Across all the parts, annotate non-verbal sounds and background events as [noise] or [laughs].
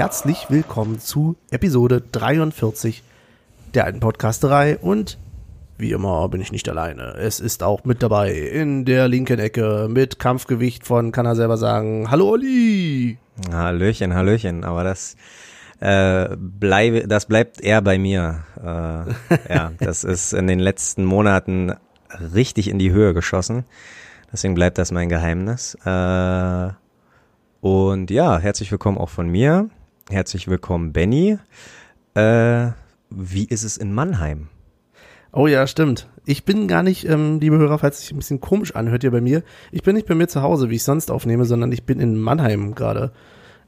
Herzlich willkommen zu Episode 43 der alten Podcasterei und wie immer bin ich nicht alleine. Es ist auch mit dabei in der linken Ecke mit Kampfgewicht von, kann er selber sagen, Hallo Olli! Hallöchen, Hallöchen, aber das äh, bleibe, das bleibt eher bei mir. Äh, ja, [laughs] das ist in den letzten Monaten richtig in die Höhe geschossen. Deswegen bleibt das mein Geheimnis. Äh, und ja, herzlich willkommen auch von mir. Herzlich willkommen, Benny. Äh, wie ist es in Mannheim? Oh ja, stimmt. Ich bin gar nicht, ähm, liebe Hörer, falls es sich ein bisschen komisch anhört hier bei mir, ich bin nicht bei mir zu Hause, wie ich sonst aufnehme, sondern ich bin in Mannheim gerade.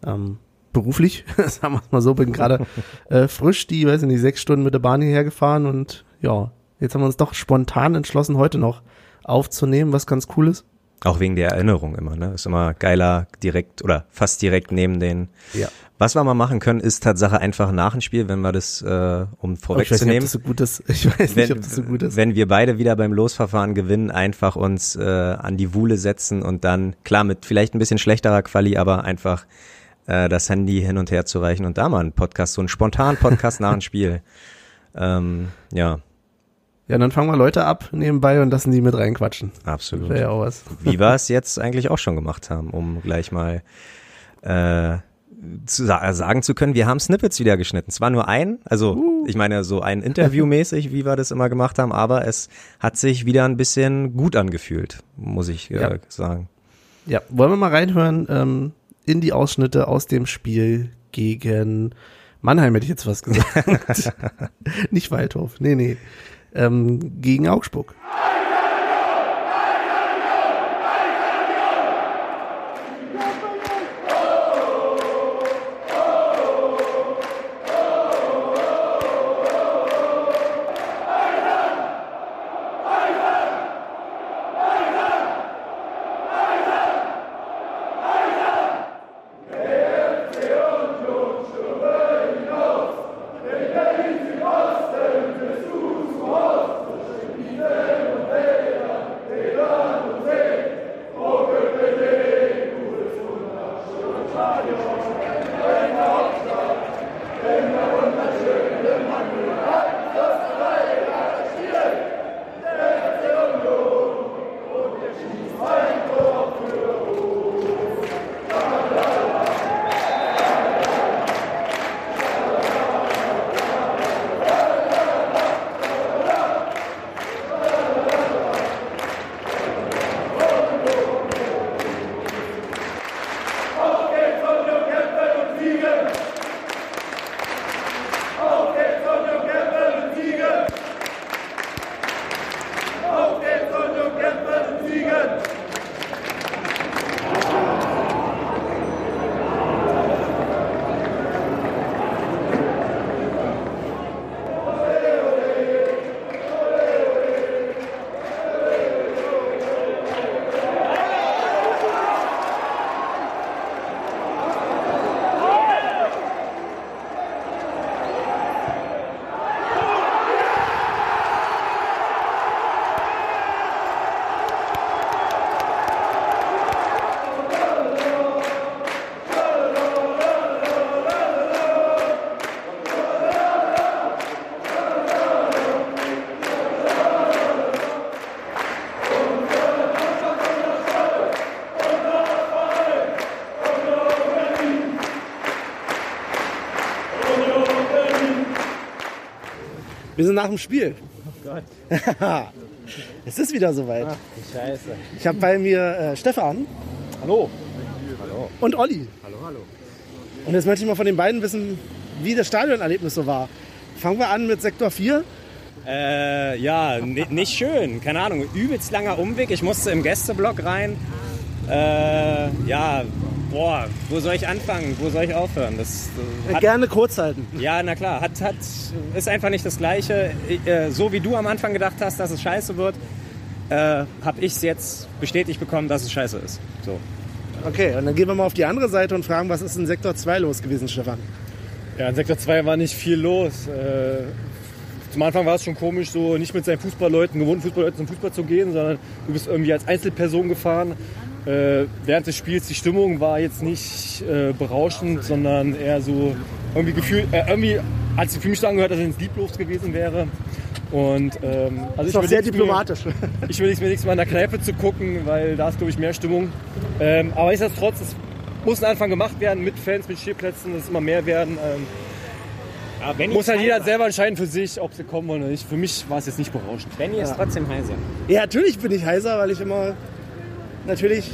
Ähm, beruflich, [laughs] sagen wir es mal so, bin gerade [laughs] äh, frisch die, weiß ich nicht, sechs Stunden mit der Bahn hierher gefahren und ja, jetzt haben wir uns doch spontan entschlossen, heute noch aufzunehmen, was ganz cool ist. Auch wegen der Erinnerung immer, ne? Ist immer geiler direkt oder fast direkt neben den. Ja. Was wir mal machen können, ist Tatsache einfach nach dem Spiel, wenn wir das, äh, um vorwegzunehmen. Ich weiß nicht, ob das so gut ist. [laughs] Ich weiß wenn, nicht, ob das so gut ist. Wenn wir beide wieder beim Losverfahren gewinnen, einfach uns äh, an die Wuhle setzen und dann, klar, mit vielleicht ein bisschen schlechterer Quali, aber einfach äh, das Handy hin und her zu reichen und da mal einen Podcast, so einen spontanen Podcast nach dem Spiel. [laughs] Ähm, ja, Ja, dann fangen wir Leute ab nebenbei und lassen die mit reinquatschen. absolut. Wäre ja auch was. Wie wir es jetzt eigentlich auch schon gemacht haben, um gleich mal äh, zu sa sagen zu können, wir haben Snippets wieder geschnitten. Zwar nur ein, also ich meine so ein Interview-mäßig, wie wir das immer gemacht haben, aber es hat sich wieder ein bisschen gut angefühlt, muss ich äh, Ja. sagen. Ja, wollen wir mal reinhören ähm, in die Ausschnitte aus dem Spiel gegen Mannheim, hätte ich jetzt was gesagt. [laughs] Nicht Waldhof, nee, nee. Ähm, gegen Augsburg. Wir sind nach dem Spiel. Oh Gott. [laughs] es ist wieder soweit. Scheiße. Ich habe bei mir äh, Stefan Hallo. und Olli. Hallo, hallo. Und jetzt möchte ich mal von den beiden wissen, wie das Stadionerlebnis so war. Fangen wir an mit Sektor 4. Äh, ja, ni- nicht schön. Keine Ahnung. Übelst langer Umweg. Ich musste im Gästeblock rein. Äh, ja, boah, wo soll ich anfangen? Wo soll ich aufhören? Das äh, hat, Gerne kurz halten. ja, na klar, hat, hat, ist einfach nicht das Gleiche. Ich, äh, so wie du am Anfang gedacht hast, dass es scheiße wird, äh, habe ich es jetzt bestätigt bekommen, dass es scheiße ist. So. Okay, und dann gehen wir mal auf die andere Seite und fragen, was ist in Sektor 2 los gewesen, Stefan? Ja, in Sektor 2 war nicht viel los. Äh, zum Anfang war es schon komisch, so nicht mit seinen Fußballleuten, gewohnten Fußballleuten zum Fußball zu gehen, sondern du bist irgendwie als Einzelperson gefahren. äh, während des Spiels die Stimmung war jetzt nicht äh, berauschend, sondern eher so irgendwie gefühlt, äh, irgendwie hat sich für mich so angehört, dass es ins Lieblos gewesen wäre. Und ähm, also ist doch sehr überleg's diplomatisch. Mir, [laughs] ich will mir nichts mal in der Kneipe zu gucken, weil da ist glaube ich mehr Stimmung. Ähm, aber nichtsdestotrotz, es muss ein Anfang gemacht werden mit Fans, mit Stehplätzen, dass es immer mehr werden. Ähm, Benny muss halt jeder selber entscheiden für sich, ob sie kommen oder nicht. Für mich war es jetzt nicht berauschend. Benny ist trotzdem heiser. Ja, natürlich bin ich heiser, weil ich immer natürlich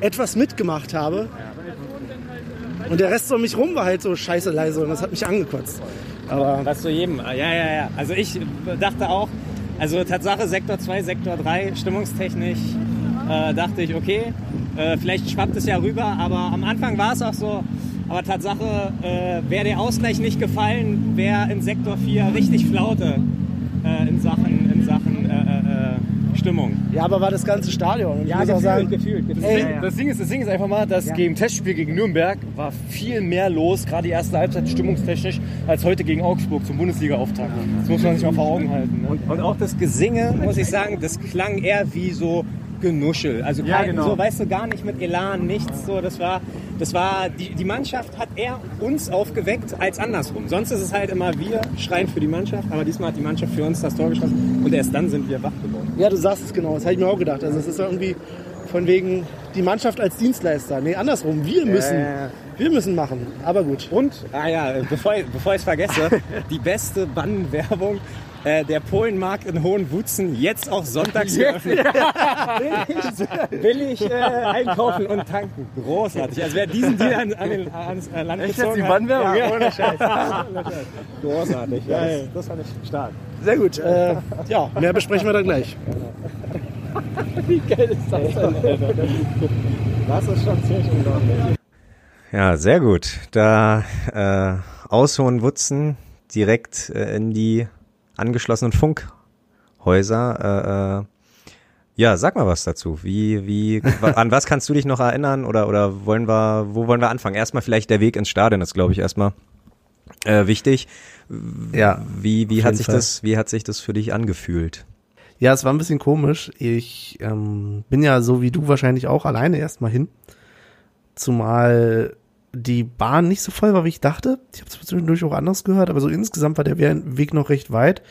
etwas mitgemacht habe. Und der Rest um mich rum war halt so scheiße leise und das hat mich angekotzt. Aber Was zu jedem. Ja, ja, ja. Also ich dachte auch, also Tatsache Sektor 2, Sektor 3, stimmungstechnisch äh, dachte ich, okay, äh, vielleicht schwappt es ja rüber, aber am Anfang war es auch so. Aber Tatsache, äh, wäre der Ausgleich nicht gefallen, wäre in Sektor 4 richtig Flaute äh, in Sachen, Stimmung. ja, aber war das ganze Stadion. Und ich muss auch sagen, gefühlt, gefühlt. Ey, ja, ja. Das Ding, ist, das Ding ist einfach mal, dass gegen Testspiel gegen Nürnberg war viel mehr los, gerade die erste Halbzeit stimmungstechnisch, als heute gegen Augsburg zum Bundesliga-Auftakt. Das muss man sich mal vor Augen halten. Ne? Und, und auch das Gesinge, muss ich sagen, das klang eher wie so Genuschel. Also Ja, kein, genau. so, weißt du, gar nicht mit Elan, nichts. So, das war, das war, die, die Mannschaft hat eher uns aufgeweckt als andersrum. Sonst ist es halt immer wir schreien für die Mannschaft, aber diesmal hat die Mannschaft für uns das Tor geschossen und erst dann sind wir wach geworden. ja, du sagst es genau, das habe ich mir auch gedacht. Also es ist irgendwie von wegen die Mannschaft als Dienstleister. Nee, andersrum, wir müssen, ja. wir müssen machen. Aber gut. Und, ah ja, bevor, ich- bevor ich es vergesse, die beste Bannenwerbung. Äh, der Polenmarkt in Hohenwutzen jetzt auch sonntags geöffnet. billig äh, einkaufen und tanken. Großartig. Also wer diesen Deal an, an den, ans äh, Land Echt jetzt gezogen die hat, Bannenwerbung? Ja, Ja. ohne Scheiß. Ohne [laughs] Scheiß. Großartig. Ja, das, das fand ich stark. Sehr gut. Äh, ja, mehr besprechen wir dann gleich. [laughs] Wie geil ist das denn, Alter? Das ist schon ziemlich unglaublich. Ja, sehr gut. Da äh, aus Hohenwutzen direkt äh, in die angeschlossenen Funkhäuser. Äh, äh, ja, sag mal was dazu. Wie, wie, an was kannst du dich noch erinnern oder oder wollen wir, wo wollen wir anfangen? Erstmal vielleicht der Weg ins Stadion ist, glaube ich, erstmal äh, wichtig. Ja, Wie, wie hat sich Fall. das, wie hat sich das für dich angefühlt? Ja, es war ein bisschen komisch. Ich ähm, bin ja so wie du wahrscheinlich auch alleine erstmal hin. Zumal die Bahn nicht so voll war, wie ich dachte. Ich habe es zwischendurch auch anders gehört, aber so insgesamt war der We- Weg noch recht weit.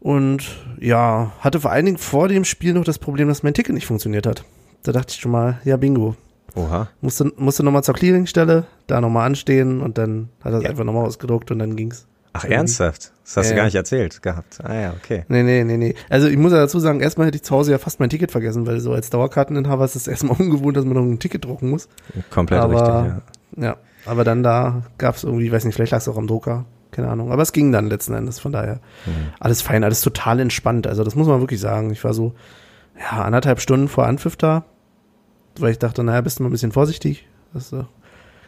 Und ja, hatte vor allen Dingen vor dem Spiel noch das Problem, dass mein Ticket nicht funktioniert hat. Da dachte ich schon mal, ja, bingo. Oha. Musste, musste nochmal zur Clearingstelle, da nochmal anstehen und dann hat er es Ja. einfach nochmal ausgedruckt und dann ging's. Ach, ernsthaft? Das hast Ja, du gar nicht erzählt gehabt. Ah ja, okay. Nee, nee, nee, nee. Also ich muss ja dazu sagen, erstmal hätte ich zu Hause ja fast mein Ticket vergessen, weil so als Dauerkarteninhaber ist es [laughs] erstmal ungewohnt, dass man noch ein Ticket drucken muss. Komplett Aber- richtig, ja. Ja, aber dann da gab's irgendwie, weiß nicht, vielleicht lag es auch am Drucker, keine Ahnung. Aber es ging dann letzten Endes, von daher alles fein, alles total entspannt. Also das muss man wirklich sagen. Ich war so, ja, anderthalb Stunden vor Anpfiff da, weil ich dachte, naja, bist du mal ein bisschen vorsichtig, dass äh,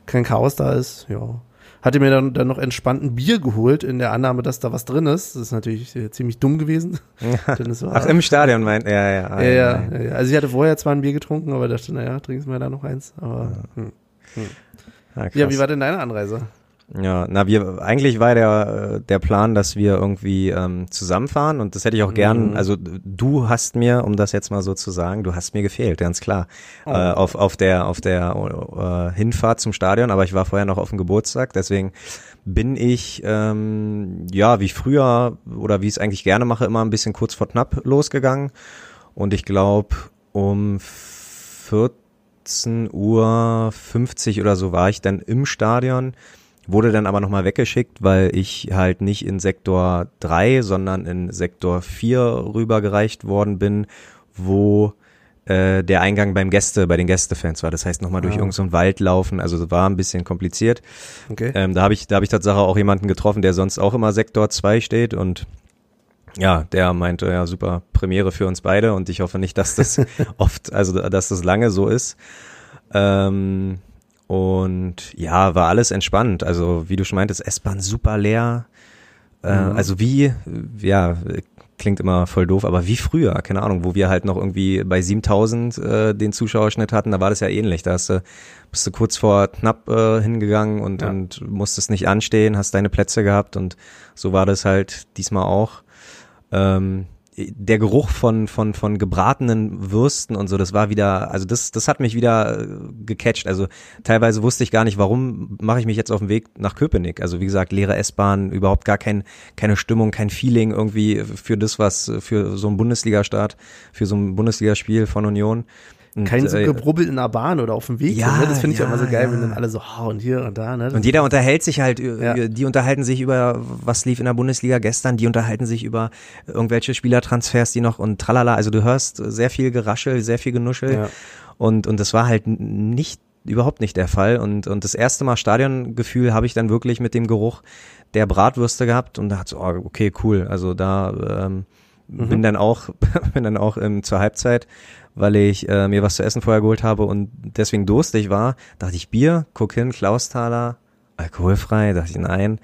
kein Chaos da ist. Ja. Hatte mir dann, dann noch entspannt ein Bier geholt, in der Annahme, dass da was drin ist. Das ist natürlich äh, ziemlich dumm gewesen. [laughs] Denn es war, Ach, im Stadion meint, ja, ja. ja, ja, ja, ja. Also ich hatte vorher zwar ein Bier getrunken, aber dachte, naja, trinkst mir da noch eins. Aber hm. Ah, ja, wie war denn deine Anreise? Ja, na, wir, eigentlich war der, äh, der Plan, dass wir irgendwie ähm, zusammenfahren und das hätte ich auch gern, Mhm. also du hast mir, um das jetzt mal so zu sagen, du hast mir gefehlt, ganz klar, äh, auf, auf der, auf der äh, Hinfahrt zum Stadion, aber ich war vorher noch auf dem Geburtstag, deswegen bin ich, ähm, ja, wie früher oder wie ich es eigentlich gerne mache, immer ein bisschen kurz vor knapp losgegangen und ich glaube, um 14 Uhr 50 oder so war ich dann im Stadion, wurde dann aber nochmal weggeschickt, weil ich halt nicht in Sektor 3, sondern in Sektor 4 rübergereicht worden bin, wo äh, der Eingang beim Gäste, bei den Gästefans war. Das heißt nochmal durch Ah. irgendeinen so Wald laufen, also war ein bisschen kompliziert. Okay. Ähm, da habe ich, da habe ich tatsächlich auch jemanden getroffen, der sonst auch immer Sektor 2 steht und ja, der meinte, ja, super Premiere für uns beide und ich hoffe nicht, dass das [laughs] oft, also dass das lange so ist. Ähm, und ja, war alles entspannt. Also wie du schon meintest, S-Bahn super leer. Äh, Mhm. Also wie, ja, klingt immer voll doof, aber wie früher, keine Ahnung, wo wir halt noch irgendwie bei 7000 äh, den Zuschauerschnitt hatten, da war das ja ähnlich. Da hast du, bist du kurz vor knapp äh, hingegangen und, Ja. und musstest nicht anstehen, hast deine Plätze gehabt und so war das halt diesmal auch. Ähm, der Geruch von, von, von gebratenen Würsten und so, das war wieder, also das, das hat mich wieder äh, gecatcht. Also teilweise wusste ich gar nicht, warum mache ich mich jetzt auf den Weg nach Köpenick. Also wie gesagt, leere S-Bahn, überhaupt gar kein, keine Stimmung, kein Feeling irgendwie für das, was für so ein Bundesliga-Start, für so ein Bundesligaspiel von Union. Und, Kein so äh, Gebrubbel in der Bahn oder auf dem Weg. Ja, ne? Das finde ich ja, immer so geil, ja. wenn dann alle so, ha, und hier und da. Ne? Und jeder unterhält sich halt, Ja. ja. die unterhalten sich über, was lief in der Bundesliga gestern, die unterhalten sich über irgendwelche Spielertransfers, die noch und tralala. Also du hörst sehr viel Geraschel, sehr viel Genuschel. Ja. Und, und das war halt nicht, überhaupt nicht der Fall. Und, und das erste Mal Stadiongefühl habe ich dann wirklich mit dem Geruch der Bratwürste gehabt und da hat so, oh, okay, cool. Also da ähm, bin dann auch, [laughs] bin dann auch ähm, zur Halbzeit, weil ich äh, mir was zu essen vorher geholt habe und deswegen durstig war, dachte ich Bier, guck hin, Klausthaler, alkoholfrei, dachte ich nein.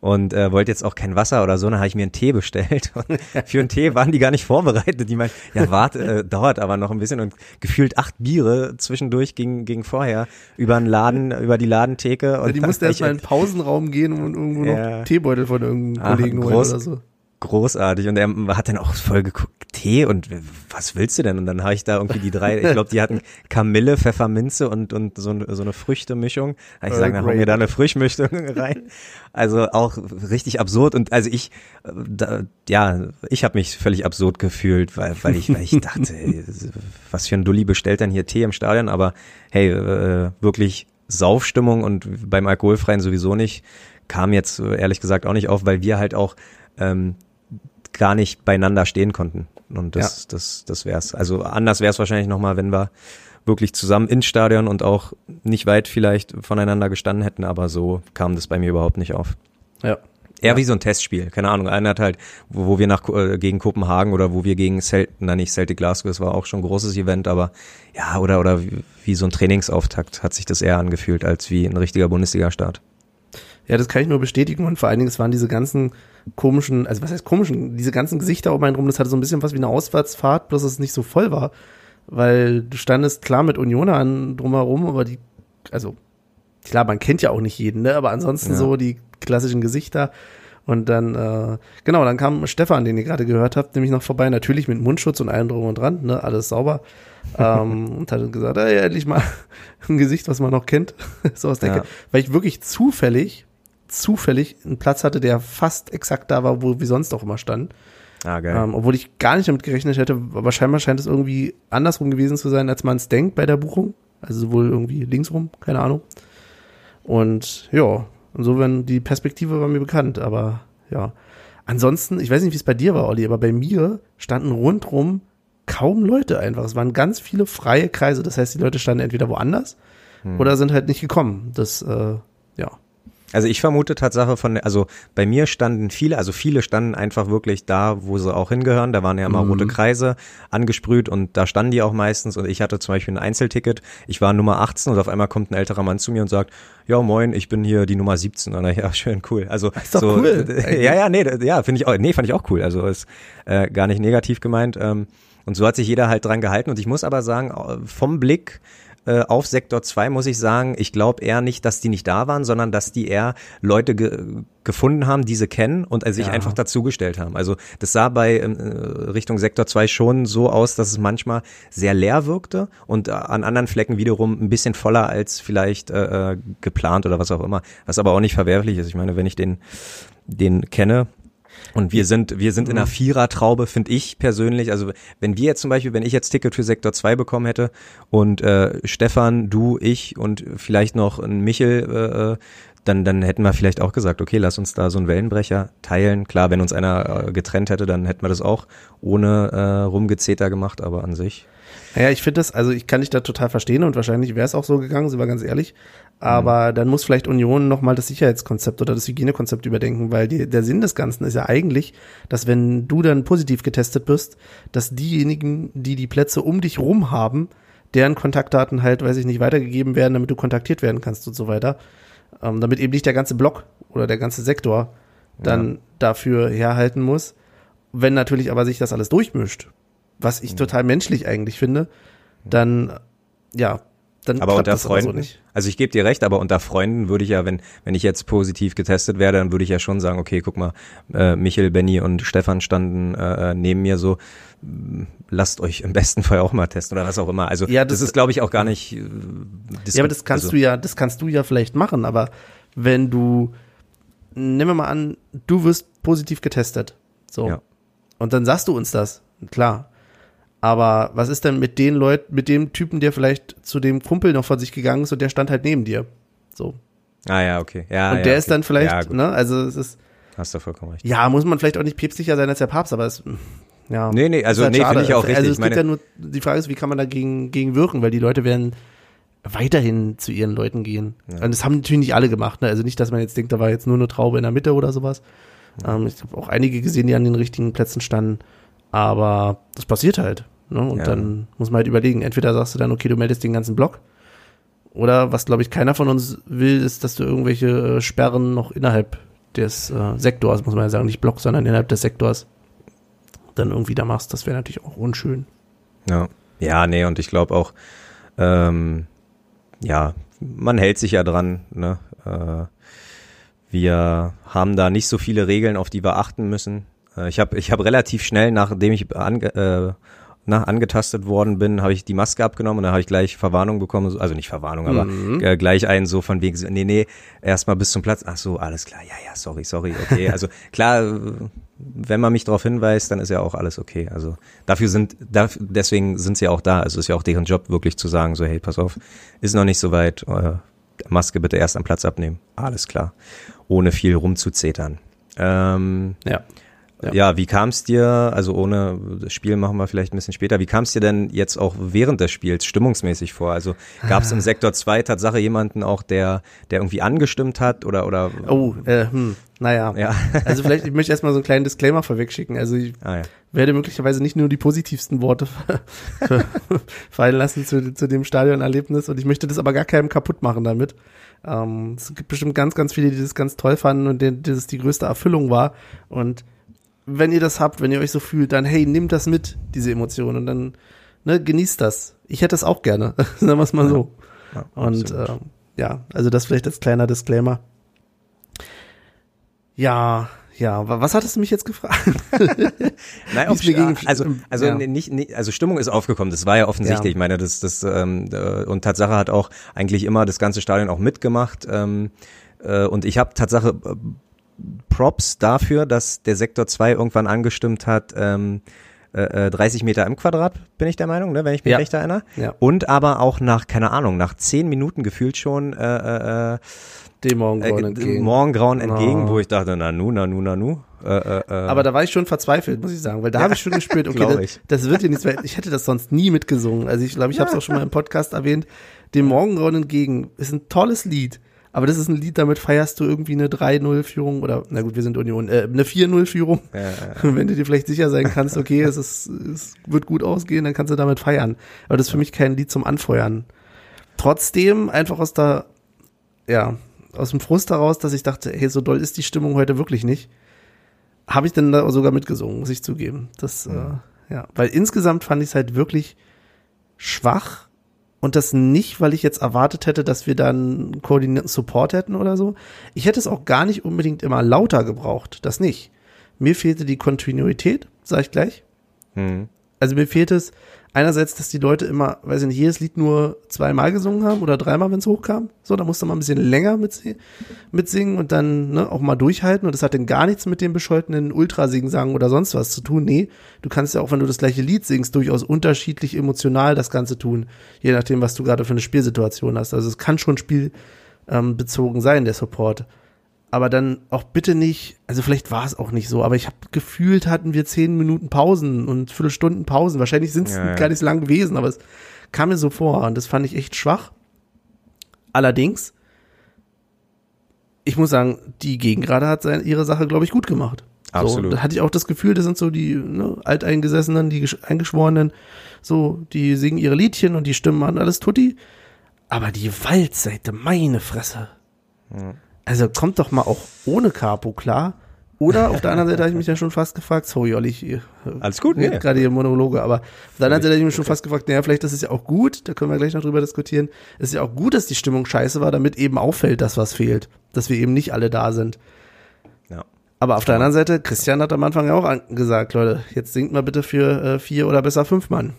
Und äh, wollte jetzt auch kein Wasser oder so, dann habe ich mir einen Tee bestellt. [laughs] Und für einen Tee waren die gar nicht vorbereitet. Die meinten, ja, warte, äh, dauert aber noch ein bisschen. Und gefühlt acht Biere zwischendurch ging, ging vorher über den Laden, über die Ladentheke. Und Ja, die dann musste hab erst mal in den Pausenraum gehen und irgendwo Ja. noch Teebeutel von irgendeinem Kollegen holen groß- oder so. Großartig. Und er hat dann auch voll geguckt, Tee und was willst du denn? Und dann habe ich da irgendwie die drei, ich glaube, die hatten [laughs] Kamille, Pfefferminze und, und so, so eine Früchtemischung. Da hab ich gesagt, dann hau Grey. mir da eine Früchtmischung [laughs] rein. Also auch richtig absurd. Und also ich, äh, da, ja, ich habe mich völlig absurd gefühlt, weil, weil ich, weil ich [laughs] dachte, was für ein Dulli bestellt denn hier Tee im Stadion? Aber hey, äh, wirklich Saufstimmung und beim Alkoholfreien sowieso nicht. Kam jetzt äh, ehrlich gesagt auch nicht auf, weil wir halt auch ähm, gar nicht beieinander stehen konnten. Und das, das, das wär's. Also anders wär's wahrscheinlich nochmal, wenn wir wirklich zusammen ins Stadion und auch nicht weit vielleicht voneinander gestanden hätten, aber so kam das bei mir überhaupt nicht auf. Ja. Eher wie so ein Testspiel, keine Ahnung. Einer hat halt, wo, wo wir nach äh, gegen Kopenhagen oder wo wir gegen Celtic, na nicht Celtic Glasgow, das war auch schon ein großes Event, aber ja, oder oder wie, wie so ein Trainingsauftakt hat sich das eher angefühlt als wie ein richtiger Bundesliga-Start. Ja, das kann ich nur bestätigen und vor allen Dingen, es waren diese ganzen komischen, also was heißt komischen, diese ganzen Gesichter um einen rum, das hatte so ein bisschen was wie eine Auswärtsfahrt, bloß dass es nicht so voll war, weil du standest klar mit Unionern drumherum, aber die, also klar, man kennt ja auch nicht jeden, ne, aber ansonsten Ja. so die klassischen Gesichter und dann, äh, genau, dann kam Stefan, den ihr gerade gehört habt, nämlich noch vorbei, natürlich mit Mundschutz und allem drum und dran, ne, alles sauber. ähm, [laughs] und hat gesagt, ey, endlich mal [laughs] ein Gesicht, was man noch kennt, [laughs] so aus der Ja. Weil ich wirklich zufällig, zufällig einen Platz hatte, der fast exakt da war, wo wir sonst auch immer standen. Ah, geil. Ähm, obwohl ich gar nicht damit gerechnet hätte, aber scheinbar scheint es irgendwie andersrum gewesen zu sein, als man es denkt bei der Buchung. Also wohl irgendwie linksrum, keine Ahnung. Und ja, insofern die Perspektive war mir bekannt, aber ja. Ansonsten, ich weiß nicht, wie es bei dir war, Olli, aber bei mir standen rundrum kaum Leute einfach. Es waren ganz viele freie Kreise. Das heißt, die Leute standen entweder woanders oder sind halt nicht gekommen. Das, äh, ja. Also ich vermute Tatsache von, also bei mir standen viele, also viele standen einfach wirklich da, wo sie auch hingehören. Da waren ja immer rote Kreise angesprüht und da standen die auch meistens. Und ich hatte zum Beispiel ein Einzelticket. Ich war Nummer 18 und auf einmal kommt ein älterer Mann zu mir und sagt, ja moin, ich bin hier die Nummer 17. Und dann, [laughs] ja, schön, cool. Also Ist doch so, cool, [laughs] ja, ja, nee, ja, finde ich auch, nee, fand ich auch cool. Also ist äh, gar nicht negativ gemeint. Ähm, und so hat sich jeder halt dran gehalten. Und ich muss aber sagen, vom Blick äh, auf Sektor 2 muss ich sagen, ich glaube eher nicht, dass die nicht da waren, sondern dass die eher Leute ge gefunden haben, die sie kennen und äh, sich Ja. einfach dazugestellt haben. Also das sah bei ähm, äh, Richtung Sektor 2 schon so aus, dass es manchmal sehr leer wirkte und äh, an anderen Flecken wiederum ein bisschen voller als vielleicht äh, äh, geplant oder was auch immer. Was aber auch nicht verwerflich ist. Ich meine, wenn ich den, den kenne, und wir sind, wir sind in einer Vierertraube, finde ich persönlich. Also wenn wir jetzt zum Beispiel, wenn ich jetzt Ticket für Sektor 2 bekommen hätte und äh, Stefan, du, ich und vielleicht noch ein Michel, äh, äh, dann, dann hätten wir vielleicht auch gesagt, okay, lass uns da so einen Wellenbrecher teilen. Klar, wenn uns einer äh, getrennt hätte, dann hätten wir das auch ohne äh, Rumgezeter gemacht, aber an sich. Naja, ich finde das, also ich kann dich da total verstehen und wahrscheinlich wäre es auch so gegangen, sind wir ganz ehrlich. Aber dann muss vielleicht Union nochmal das Sicherheitskonzept oder das Hygienekonzept überdenken, weil die, der Sinn des Ganzen ist ja eigentlich, dass wenn du dann positiv getestet bist, dass diejenigen, die die Plätze um dich rum haben, deren Kontaktdaten halt, weiß ich nicht, weitergegeben werden, damit du kontaktiert werden kannst und so weiter. Ähm, damit eben nicht der ganze Block oder der ganze Sektor dann dafür herhalten muss. Wenn natürlich aber sich das alles durchmischt, was ich total menschlich eigentlich finde, dann ja, dann aber unter das aber so Freunden, nicht. also ich gebe dir recht, aber unter Freunden würde ich ja, wenn wenn ich jetzt positiv getestet werde, dann würde ich ja schon sagen, okay, guck mal, äh, Michel, Benny und Stefan standen äh, äh, neben mir so, lasst euch im besten Fall auch mal testen oder was auch immer. Also Ja, das, das- ist, glaube ich, auch gar nicht. Äh, Ja, aber das kannst also, du ja, das kannst du ja vielleicht machen, aber wenn du, nehmen wir mal an, du wirst positiv getestet. So. Ja. Und dann sagst du uns das. Klar. Aber was ist denn mit den Leuten, mit dem Typen, der vielleicht zu dem Kumpel noch von sich gegangen ist und der stand halt neben dir? So. Ah ja, okay. Ja, und ja, der okay. ist dann vielleicht, Ja, ne, also es ist, Hast du vollkommen recht. ja, muss man vielleicht auch nicht päpstlicher sein als der Papst, aber es, ja. Nee, nee, also halt nee, finde ich auch richtig. Also es gibt meine- ja nur, die Frage ist, wie kann man dagegen gegen wirken, weil die Leute werden weiterhin zu ihren Leuten gehen. Und das haben natürlich nicht alle gemacht, ne? Also nicht, dass man jetzt denkt, da war jetzt nur eine Traube in der Mitte oder sowas. Ähm, ich habe auch einige gesehen, die an den richtigen Plätzen standen. Aber das passiert halt. Ne? Und Ja. dann muss man halt überlegen, entweder sagst du dann, okay, du meldest den ganzen Block. Oder was, glaube ich, keiner von uns will, ist, dass du irgendwelche äh, Sperren noch innerhalb des äh, Sektors, muss man ja sagen, nicht Block, sondern innerhalb des Sektors dann irgendwie da machst. Das wäre natürlich auch unschön. Ja, ja, nee, und ich glaube auch, ähm, ja, man hält sich ja dran, ne? Äh, wir haben da nicht so viele Regeln, auf die wir achten müssen. Äh, ich habe ich hab relativ schnell, nachdem ich ange, äh, na, angetastet worden bin, habe ich die Maske abgenommen und dann habe ich gleich Verwarnung bekommen, so- also nicht Verwarnung, aber äh, gleich einen so von wegen, nee, nee, erstmal bis zum Platz, ach so, alles klar, ja, ja, sorry, sorry, okay, also [laughs] klar, wenn man mich darauf hinweist, dann ist ja auch alles okay, also dafür sind, daf deswegen sind sie ja auch da, also ist ja auch deren Job, wirklich zu sagen, so, hey, pass auf, ist noch nicht so weit, äh, Maske bitte erst am Platz abnehmen, alles klar, ohne viel rumzuzetern. Ähm, Ja. Ja, Ja. wie kam es dir, also ohne das Spiel machen wir vielleicht ein bisschen später, wie kam es dir denn jetzt auch während des Spiels stimmungsmäßig vor? Also gab es im Sektor 2 Tatsache jemanden auch, der, der irgendwie angestimmt hat oder oder Oh, äh, hm, naja. ja. Also vielleicht, ich möchte erstmal so einen kleinen Disclaimer vorweg schicken. Also ich ah, ja. werde möglicherweise nicht nur die positivsten Worte [laughs] fallen lassen zu, zu dem Stadionerlebnis und ich möchte das aber gar keinem kaputt machen damit. Ähm, es gibt bestimmt ganz, ganz viele, die das ganz toll fanden und denen das die größte Erfüllung war. Und wenn ihr das habt, wenn ihr euch so fühlt, dann hey, nehmt das mit, diese Emotionen und dann ne, genießt das. Ich hätte es auch gerne, [laughs] sagen wir es mal so. Ja, Und ähm, ja, also das vielleicht als kleiner Disclaimer. Ja, ja, wa- was hattest du mich jetzt gefragt? [laughs] Nein, mir ging. also, also Ja. nicht, nicht, also Stimmung ist aufgekommen. Das war ja offensichtlich. Ja. Ich meine, das, das ähm, äh, und Tatsache hat auch eigentlich immer das ganze Stadion auch mitgemacht. Ähm, äh, und ich habe Tatsache äh, Props dafür, dass der Sektor 2 irgendwann angestimmt hat. Ähm, äh, äh, 30 Meter im Quadrat, bin ich der Meinung, ne, wenn ich mich Ja. recht erinnere. Ja. Und aber auch nach, keine Ahnung, nach 10 Minuten gefühlt schon äh, äh, äh, Dem Morgengrauen äh, entgegen. Morgengrauen entgegen, Oh. wo ich dachte, na nu, na nu, na nu. Äh, äh, äh. Aber da war ich schon verzweifelt, muss ich sagen, weil da habe ich schon gespürt, [laughs] okay, das, ich. das wird hier nichts, weil ich hätte das sonst nie mitgesungen. Also ich glaube, ich habe es auch schon mal im Podcast erwähnt. Dem Morgengrauen entgegen ist ein tolles Lied, aber das ist ein Lied, damit feierst du irgendwie eine 3-0-Führung oder, na gut, wir sind Union, äh, eine 4-0-Führung. äh, [laughs] Wenn du dir vielleicht sicher sein kannst, okay, es, ist, es wird gut ausgehen, dann kannst du damit feiern. Aber das ist für mich kein Lied zum Anfeuern. Trotzdem einfach aus der, ja, aus dem Frust heraus, dass ich dachte, hey, so doll ist die Stimmung heute wirklich nicht, habe ich dann da sogar mitgesungen, muss ich zugeben. Das, äh, ja, weil insgesamt fand ich es halt wirklich schwach und das nicht, weil ich jetzt erwartet hätte, dass wir dann koordinierten Support hätten oder so. Ich hätte es auch gar nicht unbedingt immer lauter gebraucht, das nicht. Mir fehlte die Kontinuität, sag ich gleich. hm. Also mir fehlt es einerseits, dass die Leute immer, weiß ich nicht, jedes Lied nur zweimal gesungen haben oder dreimal, wenn es hochkam. So, da musste man ein bisschen länger mitse- mitsingen und dann ne, auch mal durchhalten. Und das hat dann gar nichts mit dem bescholtenen Ultrasingen oder sonst was zu tun. Nee, du kannst ja auch, wenn du das gleiche Lied singst, durchaus unterschiedlich emotional das Ganze tun. Je nachdem, was du gerade für eine Spielsituation hast. Also es kann schon spielbezogen bezogen sein, der Support aber dann auch bitte nicht, also vielleicht war es auch nicht so, aber ich habe gefühlt, hatten wir zehn Minuten Pausen und Viertelstunden Pausen. Wahrscheinlich sind es Ja, ja. gar nicht so lang gewesen, aber es kam mir so vor und das fand ich echt schwach. Allerdings, ich muss sagen, die Gegengrade hat seine, ihre Sache, glaube ich, gut gemacht. Absolut. So, da hatte ich auch das Gefühl, das sind so die ne, Alteingesessenen, die Gesch- Eingeschworenen, so, die singen ihre Liedchen und die stimmen an, alles tutti. Aber die Waldseite, meine Fresse. Also kommt doch mal auch ohne Capo klar. Oder [laughs] auf der anderen Seite habe ich mich ja schon fast gefragt, sorry Olli, ich äh, Alles gut, nee. gerade hier Monologe, aber auf der anderen Seite habe ich mich schon fast gefragt, naja, vielleicht ist es ja auch gut, da können wir gleich noch drüber diskutieren, es ist ja auch gut, dass die Stimmung scheiße war, damit eben auffällt, dass was fehlt, dass wir eben nicht alle da sind. Ja. Aber auf der anderen Seite, Christian hat am Anfang ja auch gesagt, Leute, jetzt singt mal bitte für äh, vier oder besser fünf Mann.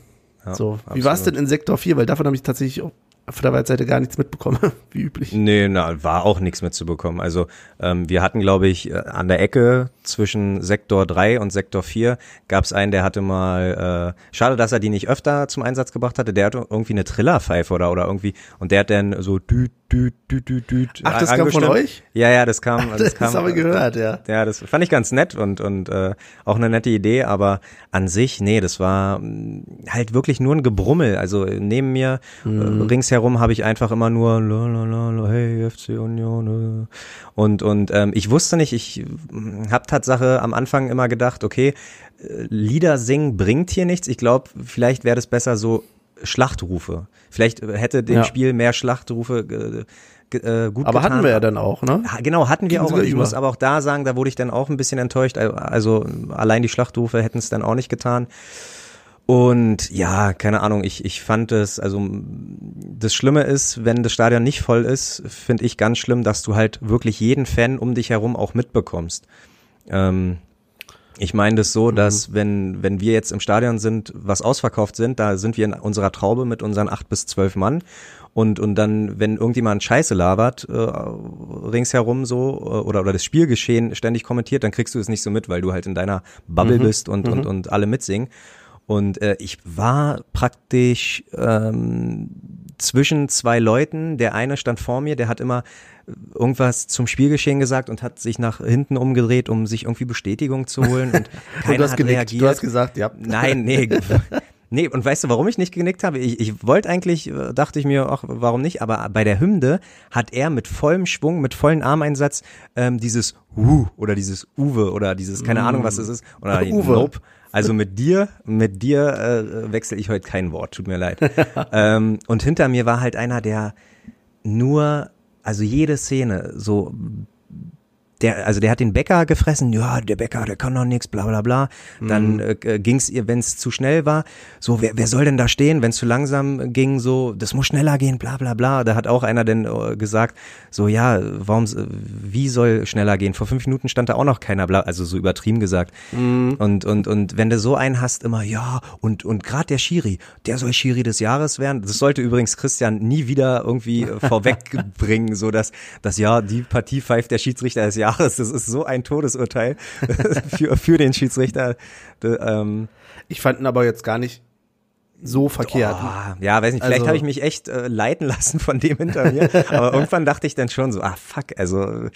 Ja, so, wie war es denn in Sektor 4? Weil davon habe ich tatsächlich auch auf der Waldseite gar nichts mitbekommen, [laughs] wie üblich. Nee, na, war auch nichts mitzubekommen. Also ähm, wir hatten, glaube ich, äh, an der Ecke zwischen Sektor 3 und Sektor 4 gab es einen, der hatte mal, äh, schade, dass er die nicht öfter zum Einsatz gebracht hatte, der hatte irgendwie eine Trillerpfeife oder, oder irgendwie, und der hat dann so düt, düt, düt, düt, düt Ach, das kam von angestimmt. euch? Ja, ja, das kam. [laughs] Das, kam habe ich gehört, ja. ja, das fand ich ganz nett und und äh, auch eine nette Idee, aber an sich, nee, das war mh, halt wirklich nur ein Gebrummel. Also neben mir äh, ringsherum habe ich einfach immer nur hey FC Union äh. und und ähm, ich wusste nicht, ich habe Tatsache am Anfang immer gedacht, okay, äh, Lieder singen bringt hier nichts. Ich glaube, vielleicht wäre das besser so Schlachtrufe. Vielleicht äh, hätte dem Ja. Spiel mehr Schlachtrufe äh, äh, gut Aber getan. hatten wir ja dann auch, ne? Genau, hatten wir Ging auch. ich über. muss aber auch da sagen, da wurde ich dann auch ein bisschen enttäuscht. Al- Also allein die Schlachtrufe hätten es dann auch nicht getan. Und ja, keine Ahnung, ich, ich fand es, also das Schlimme ist, wenn das Stadion nicht voll ist, finde ich ganz schlimm, dass du halt wirklich jeden Fan um dich herum auch mitbekommst. Ähm, ich meine das so, dass wenn, wenn wir jetzt im Stadion sind, was ausverkauft sind, da sind wir in unserer Traube mit unseren acht bis zwölf Mann. Und, und dann, wenn irgendjemand Scheiße labert, äh, ringsherum so, äh, oder, oder das Spielgeschehen ständig kommentiert, dann kriegst du es nicht so mit, weil du halt in deiner Bubble bist und, und, und alle mitsingen. Und äh, ich war praktisch ähm, zwischen zwei Leuten. Der eine stand vor mir, der hat immer irgendwas zum Spielgeschehen gesagt und hat sich nach hinten umgedreht, um sich irgendwie Bestätigung zu holen. Und [laughs] keiner Und du hast hat genickt, reagiert. du hast gesagt, ja. Nein, [laughs] nee. Nee, und weißt du, warum ich nicht genickt habe? Ich, ich wollte eigentlich, äh, dachte ich mir, ach, warum nicht? Aber bei der Hymne hat er mit vollem Schwung, mit vollen Armeinsatz ähm, dieses Hu oder dieses Uwe oder dieses, keine Ahnung, was es ist, oder Uwe. Nope. Also mit dir, mit dir äh, wechsle ich heute kein Wort, tut mir leid. [laughs] ähm, und hinter mir war halt einer, der nur, also jede Szene so der, also der hat den Bäcker gefressen, ja, der Bäcker, der kann doch nichts, bla bla bla. Dann äh, ging's ihr, wenn es zu schnell war, so, wer, wer soll denn da stehen? Wenn es zu langsam ging, so, das muss schneller gehen, bla bla bla. Da hat auch einer denn äh, gesagt, so, ja, warum, wie soll schneller gehen? Vor fünf Minuten stand da auch noch keiner, bla, also so übertrieben gesagt. Und, und, und wenn du so einen hast, immer, ja, und, und gerade der Schiri, der soll Schiri des Jahres werden. Das sollte übrigens Christian nie wieder irgendwie äh, [laughs] vorwegbringen, so dass, dass ja, die Partie pfeift der Schiedsrichter des Jahres. Das ist so ein Todesurteil [laughs] für, für den Schiedsrichter. D- ähm, Ich fand ihn aber jetzt gar nicht so verkehrt. Ah, ja, weiß nicht, vielleicht Also- habe ich mich echt äh, leiten lassen von dem hinter mir, aber [laughs] irgendwann dachte ich dann schon so, ah fuck, also äh,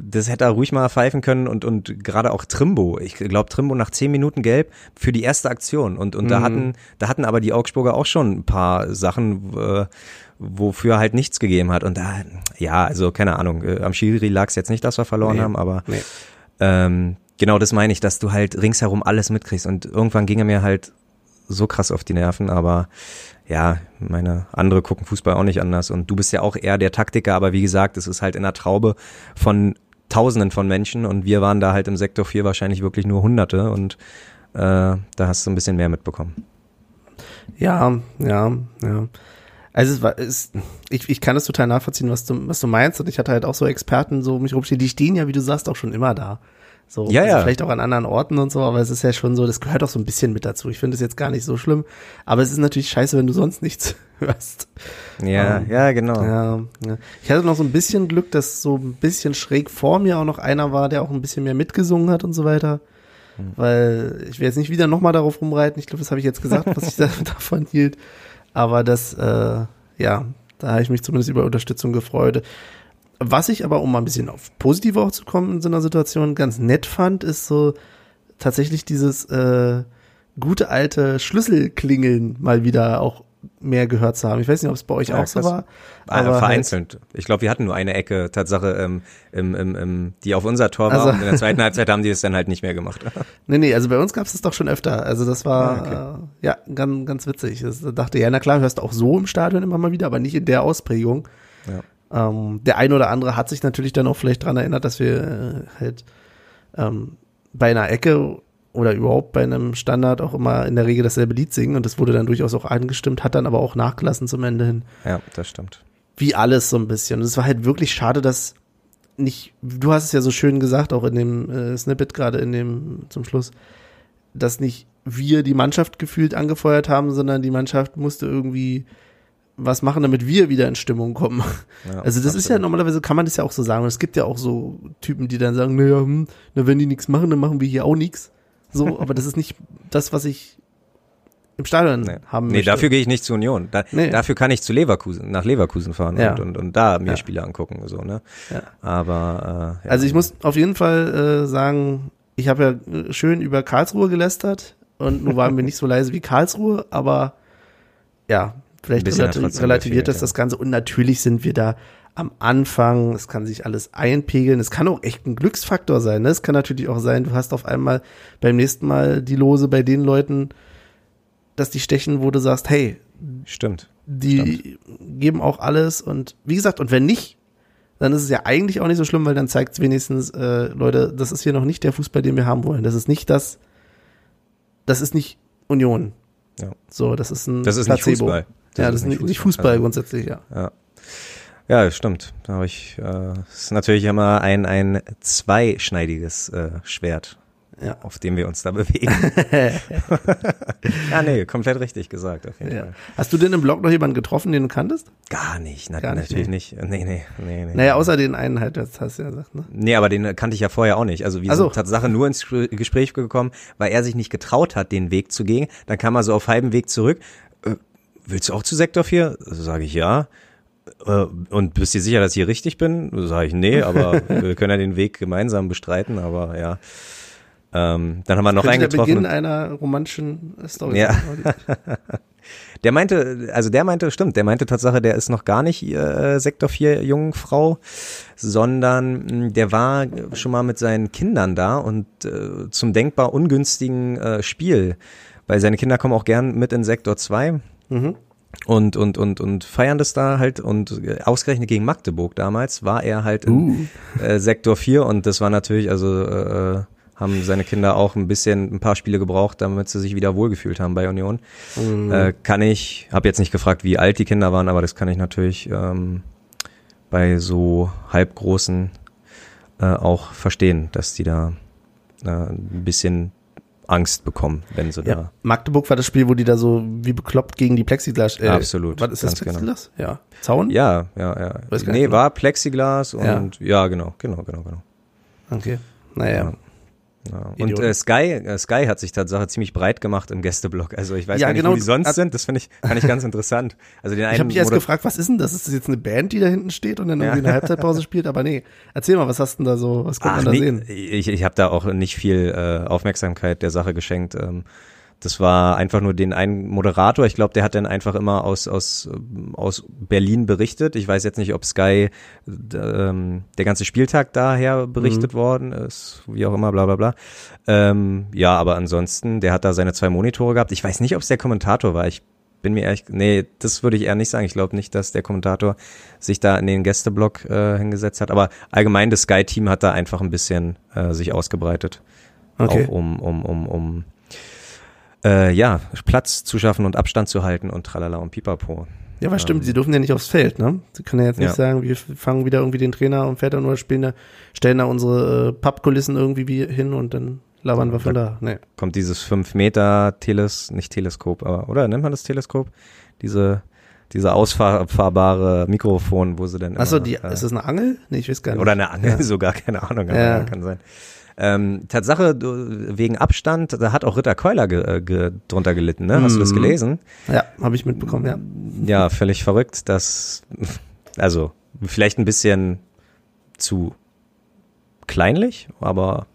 das hätte er ruhig mal pfeifen können und und gerade auch Trimbo, ich glaube Trimbo nach zehn Minuten gelb für die erste Aktion und und Mhm. da hatten da hatten aber die Augsburger auch schon ein paar Sachen, äh, wofür halt nichts gegeben hat und da ja, also keine Ahnung, äh, am Schiri lag es jetzt nicht, dass wir verloren Nee, haben, aber nee. ähm, genau das meine ich, dass du halt ringsherum alles mitkriegst und irgendwann ging er mir halt so krass auf die Nerven, aber ja, meine andere gucken Fußball auch nicht anders und du bist ja auch eher der Taktiker, aber wie gesagt, es ist halt in der Traube von Tausenden von Menschen und wir waren da halt im Sektor 4 wahrscheinlich wirklich nur Hunderte und äh, da hast du ein bisschen mehr mitbekommen. Ja, ja, ja. Also es war, es, ich, ich kann das total nachvollziehen, was du, was du meinst. Und ich hatte halt auch so Experten so um mich rumstehen, die stehen ja, wie du sagst, auch schon immer da. So, Ja, also ja. Vielleicht auch an anderen Orten und so, aber es ist ja schon so, das gehört auch so ein bisschen mit dazu. Ich finde es jetzt gar nicht so schlimm. Aber es ist natürlich scheiße, wenn du sonst nichts [laughs] hörst. Ja, Ähm, ja, genau. Ja, ja. Ich hatte noch so ein bisschen Glück, dass so ein bisschen schräg vor mir auch noch einer war, der auch ein bisschen mehr mitgesungen hat und so weiter. Weil ich will jetzt nicht wieder nochmal darauf rumreiten. Ich glaube, das habe ich jetzt gesagt, was ich [laughs] da, davon hielt. Aber das, äh, ja, da habe ich mich zumindest über Unterstützung gefreut. Was ich aber, um mal ein bisschen auf positive auch zu kommen in so einer Situation, ganz nett fand, ist so tatsächlich dieses äh, gute alte Schlüsselklingeln mal wieder auch mehr gehört zu haben. Ich weiß nicht, ob es bei euch Ja, auch so krass. war. Ah, aber halt- vereinzelt. Ich glaube, wir hatten nur eine Ecke, Tatsache, ähm, im, im, die auf unser Tor war. Also- und in der zweiten Halbzeit haben die es dann halt nicht mehr gemacht. [laughs] Nee, nee, also bei uns gab es das doch schon öfter. Also das war Ah, äh, ja ganz, ganz witzig. Das dachte ja, na klar, hörst du auch so im Stadion immer mal wieder, aber nicht in der Ausprägung. Ja. Ähm, der eine oder andere hat sich natürlich dann auch vielleicht dran erinnert, dass wir äh, halt ähm, bei einer Ecke oder überhaupt bei einem Standard auch immer in der Regel dasselbe Lied singen und das wurde dann durchaus auch angestimmt, hat dann aber auch nachgelassen zum Ende hin. Ja, das stimmt. Wie alles so ein bisschen. Und es war halt wirklich schade, dass nicht, du hast es ja so schön gesagt, auch in dem äh, Snippet gerade in dem zum Schluss, dass nicht wir die Mannschaft gefühlt angefeuert haben, sondern die Mannschaft musste irgendwie was machen, damit wir wieder in Stimmung kommen. Ja, [laughs] also das ist ja absolut. normalerweise kann man das ja auch so sagen. Und es gibt ja auch so Typen, die dann sagen, naja, hm, na, wenn die nichts machen, dann machen wir hier auch nichts. So, aber das ist nicht das, was ich im Stadion Nee, haben nee möchte. dafür gehe ich nicht zu Union. Da, Nee. Dafür kann ich zu Leverkusen, nach Leverkusen fahren Ja. und, und, und da mir Ja. Spiele angucken. So, ne? Ja. Aber äh, ja. Also ich muss auf jeden Fall äh, sagen, ich habe ja äh, schön über Karlsruhe gelästert und nun waren wir nicht so leise wie Karlsruhe, aber ja, vielleicht relativiert das das Ganze und natürlich sind wir da am Anfang, es kann sich alles einpegeln, es kann auch echt ein Glücksfaktor sein, ne? es kann natürlich auch sein, du hast auf einmal beim nächsten Mal die Lose bei den Leuten, dass die stechen, wo du sagst, hey, Stimmt. die geben auch alles und wie gesagt, und wenn nicht, dann ist es ja eigentlich auch nicht so schlimm, weil dann zeigt es wenigstens, äh, Leute, das ist hier noch nicht der Fußball, den wir haben wollen. Das ist nicht das, das ist nicht Union. Ja. So, das ist ein Das ist nicht Placebo. Fußball. Das ja, ist das ist nicht nicht, nicht Fußball. Fußball grundsätzlich, ja. Ja. Ja, stimmt. Da habe ich, äh, ist natürlich immer ein, ein zweischneidiges äh, Schwert, Ja. auf dem wir uns da bewegen. [laughs] ja, nee, komplett richtig gesagt, auf jeden ja. Fall. Hast du denn im Blog noch jemanden getroffen, den du kanntest? Gar nicht, na, Gar nicht, natürlich nicht. Nee, nee, nee, nee. Naja, außer den einen halt, das hast du ja gesagt, ne? Nee, aber den kannte ich ja vorher auch nicht. Also wir Ach so. sind Tatsache nur ins Gespr- Gespräch gekommen, weil er sich nicht getraut hat, den Weg zu gehen. Dann kam er so auf halbem Weg zurück. Äh, willst du auch zu Sektor 4? Also sage ich ja. Äh, und bist dir sicher, dass ich hier richtig bin? Sage ich nee, aber [laughs] wir können ja den Weg gemeinsam bestreiten, aber ja. Ähm, dann haben wir noch einen Könnte der getroffen. Beginn einer romantischen Story Ja. [laughs] Der meinte, also der meinte, stimmt, der meinte Tatsache, der ist noch gar nicht äh, Sektor 4 Jungfrau, sondern mh, der war schon mal mit seinen Kindern da und äh, zum denkbar ungünstigen äh, Spiel, weil seine Kinder kommen auch gern mit in Sektor 2 Mhm. Und, und, und, und feiern das da halt und ausgerechnet gegen Magdeburg damals war er halt in Uh. äh, Sektor 4 und das war natürlich, also äh, haben seine Kinder auch ein bisschen, ein paar Spiele gebraucht, damit sie sich wieder wohlgefühlt haben bei Union. Mhm. Äh, kann ich, habe jetzt nicht gefragt, wie alt die Kinder waren, aber das kann ich natürlich ähm, bei so halbgroßen äh, auch verstehen, dass die da äh, ein bisschen Angst bekommen, wenn sie Ja, Magdeburg war das Spiel, wo die da so wie bekloppt gegen die Plexiglas. Äh, Absolut, Was ist das genau. Plexiglas? Ja. Zaun? da. Ja, ja, ja. Weiß Nee, war Plexiglas Ja. und ja, genau, genau, genau, genau. Okay. Naja. Ja. Ja. Und äh, Sky, äh, Sky hat sich Tatsache ziemlich breit gemacht im Gästeblock. Also ich weiß Ja, gar nicht, genau. wo die sonst sind. Das finde ich, fand ich ganz [laughs] interessant. Also den einen Ich habe mich erst gefragt, was ist denn das? Ist das jetzt eine Band, die da hinten steht und dann irgendwie eine [laughs] Halbzeitpause spielt? Aber nee, erzähl mal, was hast du denn da so, was Ach, man da nee, sehen? Ich, ich habe da auch nicht viel äh, Aufmerksamkeit der Sache geschenkt. Ähm, das war einfach nur den einen Moderator. Ich glaube, der hat dann einfach immer aus, aus, aus Berlin berichtet. Ich weiß jetzt nicht, ob Sky ähm, der ganze Spieltag daher berichtet worden ist, wie auch immer, bla bla bla. Ähm, ja, aber ansonsten, der hat da seine zwei Monitore gehabt. Ich weiß nicht, ob es der Kommentator war. Ich bin mir ehrlich, nee, das würde ich eher nicht sagen. Ich glaube nicht, dass der Kommentator sich da in den Gästeblock äh, hingesetzt hat. Aber allgemein das Sky-Team hat da einfach ein bisschen äh, sich ausgebreitet. Okay. Auch um, um, um, um äh, ja, Platz zu schaffen und Abstand zu halten und tralala und pipapo. Ja, was stimmt, sie dürfen ja nicht aufs Feld, ne? Sie können ja jetzt nicht Ja. sagen, wir fangen wieder irgendwie den Trainer und Väter nur spielen da, stellen da unsere äh, Pappkulissen irgendwie wie hin und dann labern wir von da. Nee. Kommt dieses 5 Meter Teles, nicht Teleskop, aber, oder nennt man das Teleskop? Diese, diese ausfahrbare Mikrofon, wo sie dann Achso, die, äh, ist das eine Angel? Nee, ich weiß gar nicht. Oder eine Angel Ja. sogar, [laughs] keine Ahnung, aber Ja. kann sein. Ähm, Tatsache, du- wegen Abstand, da hat auch Ritter Keuler ge, äh, ge, drunter gelitten, ne? Hast du das Mhm. gelesen? Ja, habe ich mitbekommen, ja. Ja, völlig verrückt, dass, also, vielleicht ein bisschen zu kleinlich, aber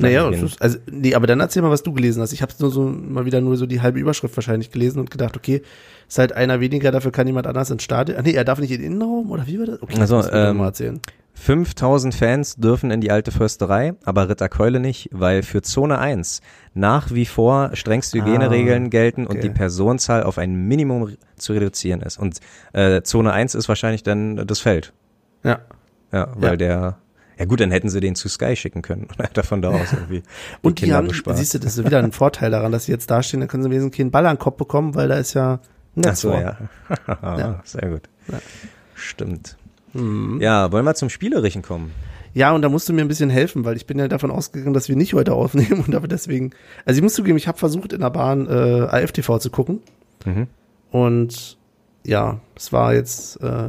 Naja, ist, also, nee, aber dann erzähl mal, was du gelesen hast. Ich habe nur so mal wieder nur so die halbe Überschrift wahrscheinlich gelesen und gedacht, okay, ist halt einer weniger, dafür kann jemand anders ins Stadion. Ah, nee, er darf nicht in den Innenraum oder wie war das? Okay, Also, das ähm, mal erzählen. 5000 Fans dürfen in die alte Försterei, aber Ritter Keule nicht, weil für Zone 1 nach wie vor strengste Hygieneregeln Ah, gelten und okay. die Personenzahl auf ein Minimum zu reduzieren ist. Und äh, Zone 1 ist wahrscheinlich dann das Feld. Ja. Ja, weil Ja. der Ja gut, dann hätten sie den zu Sky schicken können. [laughs] Und hat er von da aus irgendwie [laughs] Und die Kinder haben, bespart. siehst du, das ist wieder ein Vorteil daran, dass sie jetzt da stehen, dann können sie wenigstens keinen Ball an den Kopf bekommen, weil da ist ja ein Ach Netz so, vor. ja. [laughs] Ja. Sehr gut. Ja. Stimmt. Mhm. Ja, wollen wir zum Spielerischen kommen? Ja, und da musst du mir ein bisschen helfen, weil ich bin ja davon ausgegangen, dass wir nicht heute aufnehmen und aber deswegen, also ich muss zugeben, ich habe versucht in der Bahn äh, AFTV zu gucken Mhm. und ja, es war jetzt, äh,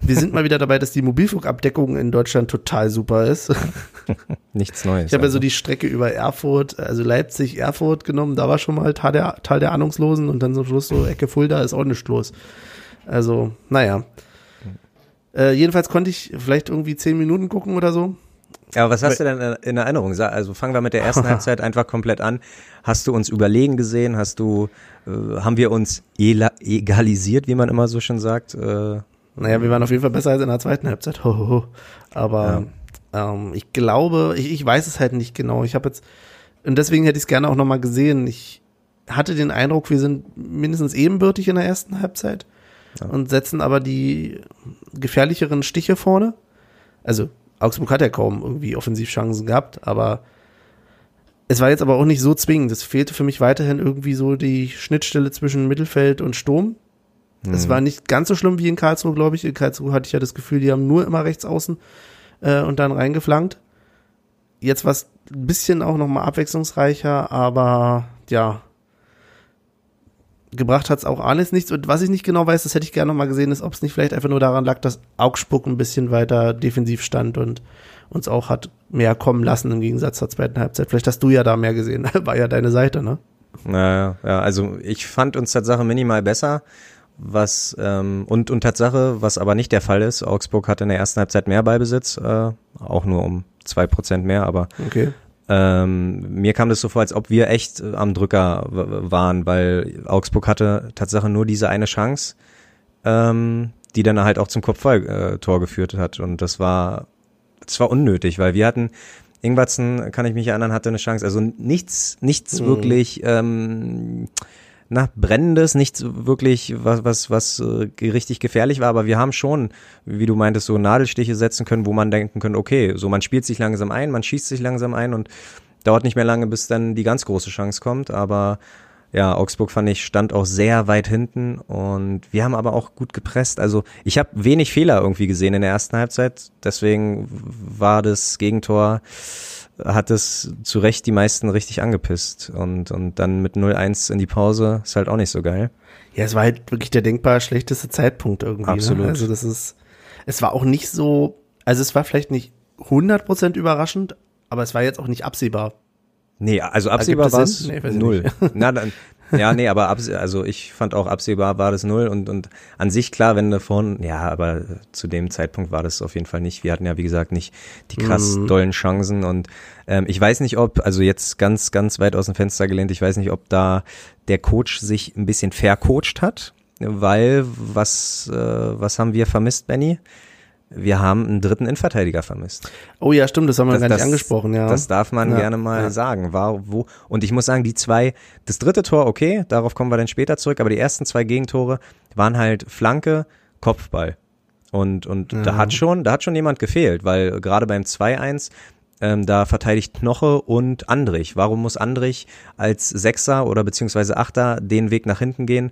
wir sind mal wieder dabei, dass die Mobilfunkabdeckung in Deutschland total super ist. [laughs] Nichts Neues. Ich habe ja so also. die Strecke über Erfurt, also Leipzig, Erfurt genommen, da war schon mal Tal der, Tal der Ahnungslosen und dann zum Schluss so Ecke Fulda ist auch nichts los. Also, naja. Äh, jedenfalls konnte ich vielleicht irgendwie zehn Minuten gucken oder so. Aber was hast du denn in Erinnerung? Also fangen wir mit der ersten [laughs] Halbzeit einfach komplett an. Hast du uns überlegen gesehen? Hast du, äh, haben wir uns egalisiert, wie man immer so schön sagt? Äh, Naja, wir waren auf jeden Fall besser als in der zweiten Halbzeit. Ho, ho, ho. Aber ähm, ich glaube, ich, ich weiß es halt nicht genau. Ich habe jetzt, und deswegen hätte ich es gerne auch nochmal gesehen. Ich hatte den Eindruck, wir sind mindestens ebenbürtig in der ersten Halbzeit und setzen aber die gefährlicheren Stiche vorne. Also Augsburg hat ja kaum irgendwie Offensivchancen gehabt, aber es war jetzt aber auch nicht so zwingend. Es fehlte für mich weiterhin irgendwie so die Schnittstelle zwischen Mittelfeld und Sturm. Es war nicht ganz so schlimm wie in Karlsruhe, glaube ich. In Karlsruhe hatte ich ja das Gefühl, die haben nur immer rechts außen äh, und dann reingeflankt. Jetzt war es ein bisschen auch nochmal abwechslungsreicher, aber ja, gebracht hat es auch alles nichts. Und was ich nicht genau weiß, das hätte ich gerne nochmal gesehen, ist, ob es nicht vielleicht einfach nur daran lag, dass Augsburg ein bisschen weiter defensiv stand und uns auch hat mehr kommen lassen im Gegensatz zur zweiten Halbzeit. Vielleicht hast du ja da mehr gesehen. [laughs] War ja deine Seite, ne? naja, ja, also ich fand uns Tatsache minimal besser. Was ähm, und, und Tatsache, was aber nicht der Fall ist, Augsburg hatte in der ersten Halbzeit mehr Ballbesitz, äh, auch nur um zwei Prozent mehr, aber Okay. Ähm, mir kam das so vor, als ob wir echt äh, am Drücker waren, weil Augsburg hatte Tatsache nur diese eine Chance, ähm, die dann halt auch zum Kopfballtor geführt hat. Und das war, das war unnötig, weil wir hatten, Ingwatzen, kann ich mich erinnern, hatte eine Chance. Also nichts, nichts Mhm. wirklich, ähm, na, brennendes, nichts wirklich, was, was, was äh, richtig gefährlich war, aber wir haben schon, wie du meintest, so Nadelstiche setzen können, wo man denken könnte, okay, so man spielt sich langsam ein, man schießt sich langsam ein und dauert nicht mehr lange, bis dann die ganz große Chance kommt, aber ja, Augsburg fand ich stand auch sehr weit hinten und wir haben aber auch gut gepresst. Also ich habe wenig Fehler irgendwie gesehen in der ersten Halbzeit, deswegen war das Gegentor hat es zu Recht die meisten richtig angepisst und und dann mit 0-1 in die Pause ist halt auch nicht so geil. Ja, es war halt wirklich der denkbar schlechteste Zeitpunkt irgendwie. Absolut. Ne? Also das ist, es war auch nicht so, also es war vielleicht nicht 100% überraschend, aber es war jetzt auch nicht absehbar. Nee, also absehbar war es? Nee, null. [laughs] Na, dann, ja, nee, aber also ich fand auch absehbar war das null und, und an sich klar, wenn du vorhin, ja, aber zu dem Zeitpunkt war das auf jeden Fall nicht. Wir hatten ja, wie gesagt, nicht die krass Mhm. dollen Chancen und ähm, ich weiß nicht, ob, also jetzt ganz, ganz weit aus dem Fenster gelehnt, ich weiß nicht, ob da der Coach sich ein bisschen vercoacht hat, weil was, äh, was haben wir vermisst, Benny? Wir haben einen dritten Innenverteidiger vermisst. Oh ja, stimmt, das haben wir Das- gar nicht das- angesprochen, ja. Das darf man Ja, gerne mal ja. sagen. War, wo, und ich muss sagen, die zwei, das dritte Tor, okay, darauf kommen wir dann später zurück, aber die ersten zwei Gegentore waren halt Flanke, Kopfball. Und, und da hat schon, da hat schon jemand gefehlt, weil gerade beim 2-1, ähm, da verteidigt Knoche und Andrich. Warum muss Andrich als Sechser oder beziehungsweise Achter den Weg nach hinten gehen?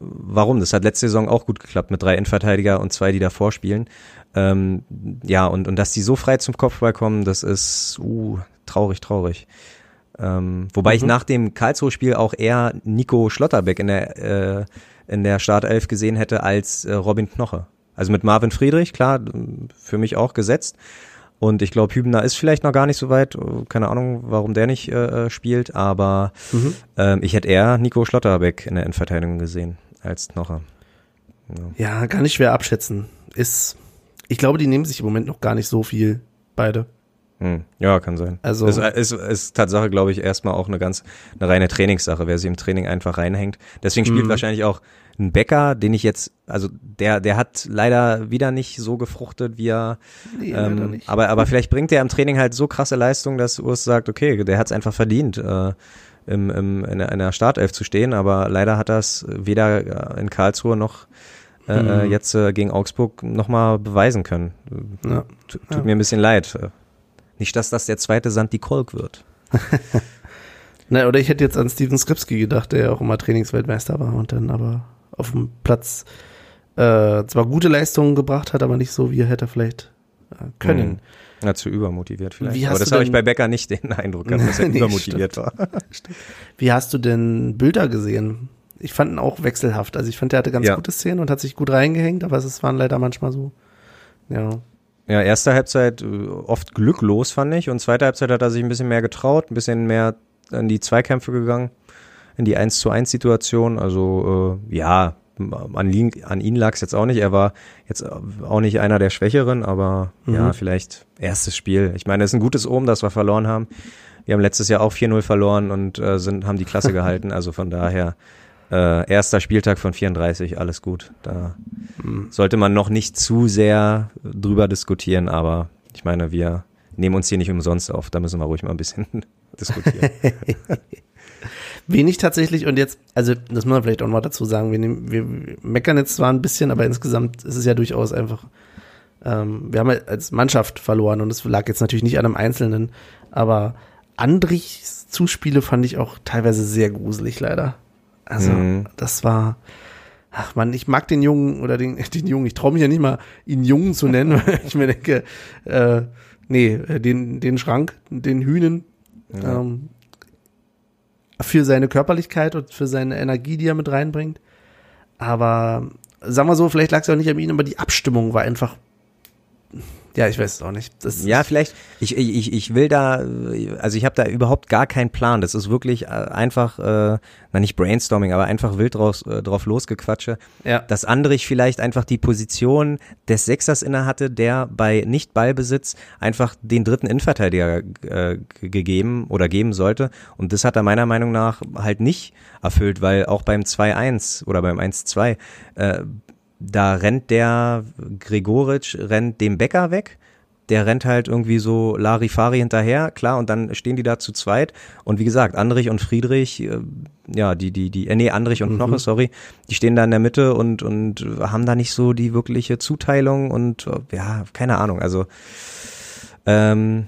Warum? Das hat letzte Saison auch gut geklappt mit drei Innenverteidiger und zwei, die davor spielen. Ähm, ja, und, und dass die so frei zum Kopfball kommen, das ist uh, traurig, traurig. Ähm, wobei ich nach dem Karlsruhe-Spiel auch eher Nico Schlotterbeck in der, äh, in der Startelf gesehen hätte als äh, Robin Knoche. Also mit Marvin Friedrich, klar, für mich auch gesetzt. Und ich glaube, Hübner ist vielleicht noch gar nicht so weit. Keine Ahnung, warum der nicht äh, spielt. Aber ähm, ich hätte eher Nico Schlotterbeck in der Endverteidigung gesehen als Knoche. Ja, gar nicht schwer abschätzen. Ist, ich glaube, die nehmen sich im Moment noch gar nicht so viel, beide. Hm, ja, kann sein. Also- ist, ist, ist Tatsache, glaube ich, erstmal auch eine ganz eine reine Trainingssache, wer sie im Training einfach reinhängt. Deswegen spielt Mhm. wahrscheinlich auch ein Bäcker, den ich jetzt, also der, der hat leider wieder nicht so gefruchtet, wie er. Nee, Ähm, aber, aber vielleicht bringt er im Training halt so krasse Leistung, dass Urs sagt, okay, der hat es einfach verdient, äh, im, im, in, der, in der Startelf zu stehen. Aber leider hat er es weder äh, in Karlsruhe noch äh, Mhm. äh, jetzt äh, gegen Augsburg nochmal beweisen können. Ja. Tut Ja. mir ein bisschen leid. Nicht, dass das der zweite Santi Kolk wird. [laughs] Na, oder ich hätte jetzt an Steven Skripski gedacht, der ja auch immer Trainingsweltmeister war und dann aber auf dem Platz äh, zwar gute Leistungen gebracht hat, aber nicht so, wie er hätte vielleicht äh, können. Mhm. Ja, zu übermotiviert vielleicht. Aber das habe ich bei Becker nicht den Eindruck gehabt, dass er [laughs] Nee, übermotiviert war. [laughs] Wie hast du denn Bilder gesehen? Ich fand ihn auch wechselhaft. Also ich fand, der hatte ganz Ja. gute Szenen und hat sich gut reingehängt, aber es waren leider manchmal so. Ja. Ja, erste Halbzeit äh, oft glücklos, fand ich. Und zweite Halbzeit hat er sich ein bisschen mehr getraut, ein bisschen mehr in die Zweikämpfe gegangen, in die 1 zu 1 Situation. Also äh, ja, an ihn, an ihn lag es jetzt auch nicht. Er war jetzt auch nicht einer der Schwächeren, aber Mhm. ja, vielleicht erstes Spiel. Ich meine, es ist ein gutes Omen, dass wir verloren haben. Wir haben letztes Jahr auch 4-0 verloren und äh, sind, haben die Klasse [laughs] gehalten. Also von daher, äh, erster Spieltag von 34, alles gut. Da sollte man noch nicht zu sehr drüber diskutieren, aber ich meine, wir nehmen uns hier nicht umsonst auf, da müssen wir ruhig mal ein bisschen [laughs] diskutieren. [laughs] Wenig tatsächlich und jetzt, also das muss man vielleicht auch mal dazu sagen, wir, nehmen, wir meckern jetzt zwar ein bisschen, aber insgesamt ist es ja durchaus einfach, ähm, wir haben ja als Mannschaft verloren und es lag jetzt natürlich nicht an einem Einzelnen, aber Andrichs Zuspiele fand ich auch teilweise sehr gruselig leider. Also Mhm. das war, ach man, ich mag den Jungen oder den, [laughs] den Jungen, ich traue mich ja nicht mal, ihn Jungen zu nennen, [laughs] weil ich mir denke, äh, nee, äh, den, den Schrank, den Hühnen, Ja. ähm, für seine Körperlichkeit und für seine Energie, die er mit reinbringt. Aber sagen wir so, vielleicht lag es auch nicht an ihm, aber die Abstimmung war einfach. Ja, ich weiß es auch nicht. Das Ja, vielleicht, ich, ich, ich will da, also ich habe da überhaupt gar keinen Plan. Das ist wirklich äh, einfach, äh, na nicht Brainstorming, aber einfach wild draus, äh, drauf losgequatsche. ja. dass Andrich vielleicht einfach die Position des Sechsers inne hatte, der bei Nicht-Ballbesitz einfach den dritten Innenverteidiger äh, gegeben oder geben sollte. Und das hat er meiner Meinung nach halt nicht erfüllt, weil auch beim 2-1 oder beim 1-2, äh, da rennt der Gregoritsch, rennt dem Becker weg. Der rennt halt irgendwie so Larifari hinterher, klar, und dann stehen die da zu zweit. Und wie gesagt, Andrich und Friedrich, äh, ja, die, die, die, äh, nee, Andrich und Knoche, sorry, die stehen da in der Mitte und, und haben da nicht so die wirkliche Zuteilung und äh, ja, keine Ahnung. Also ähm,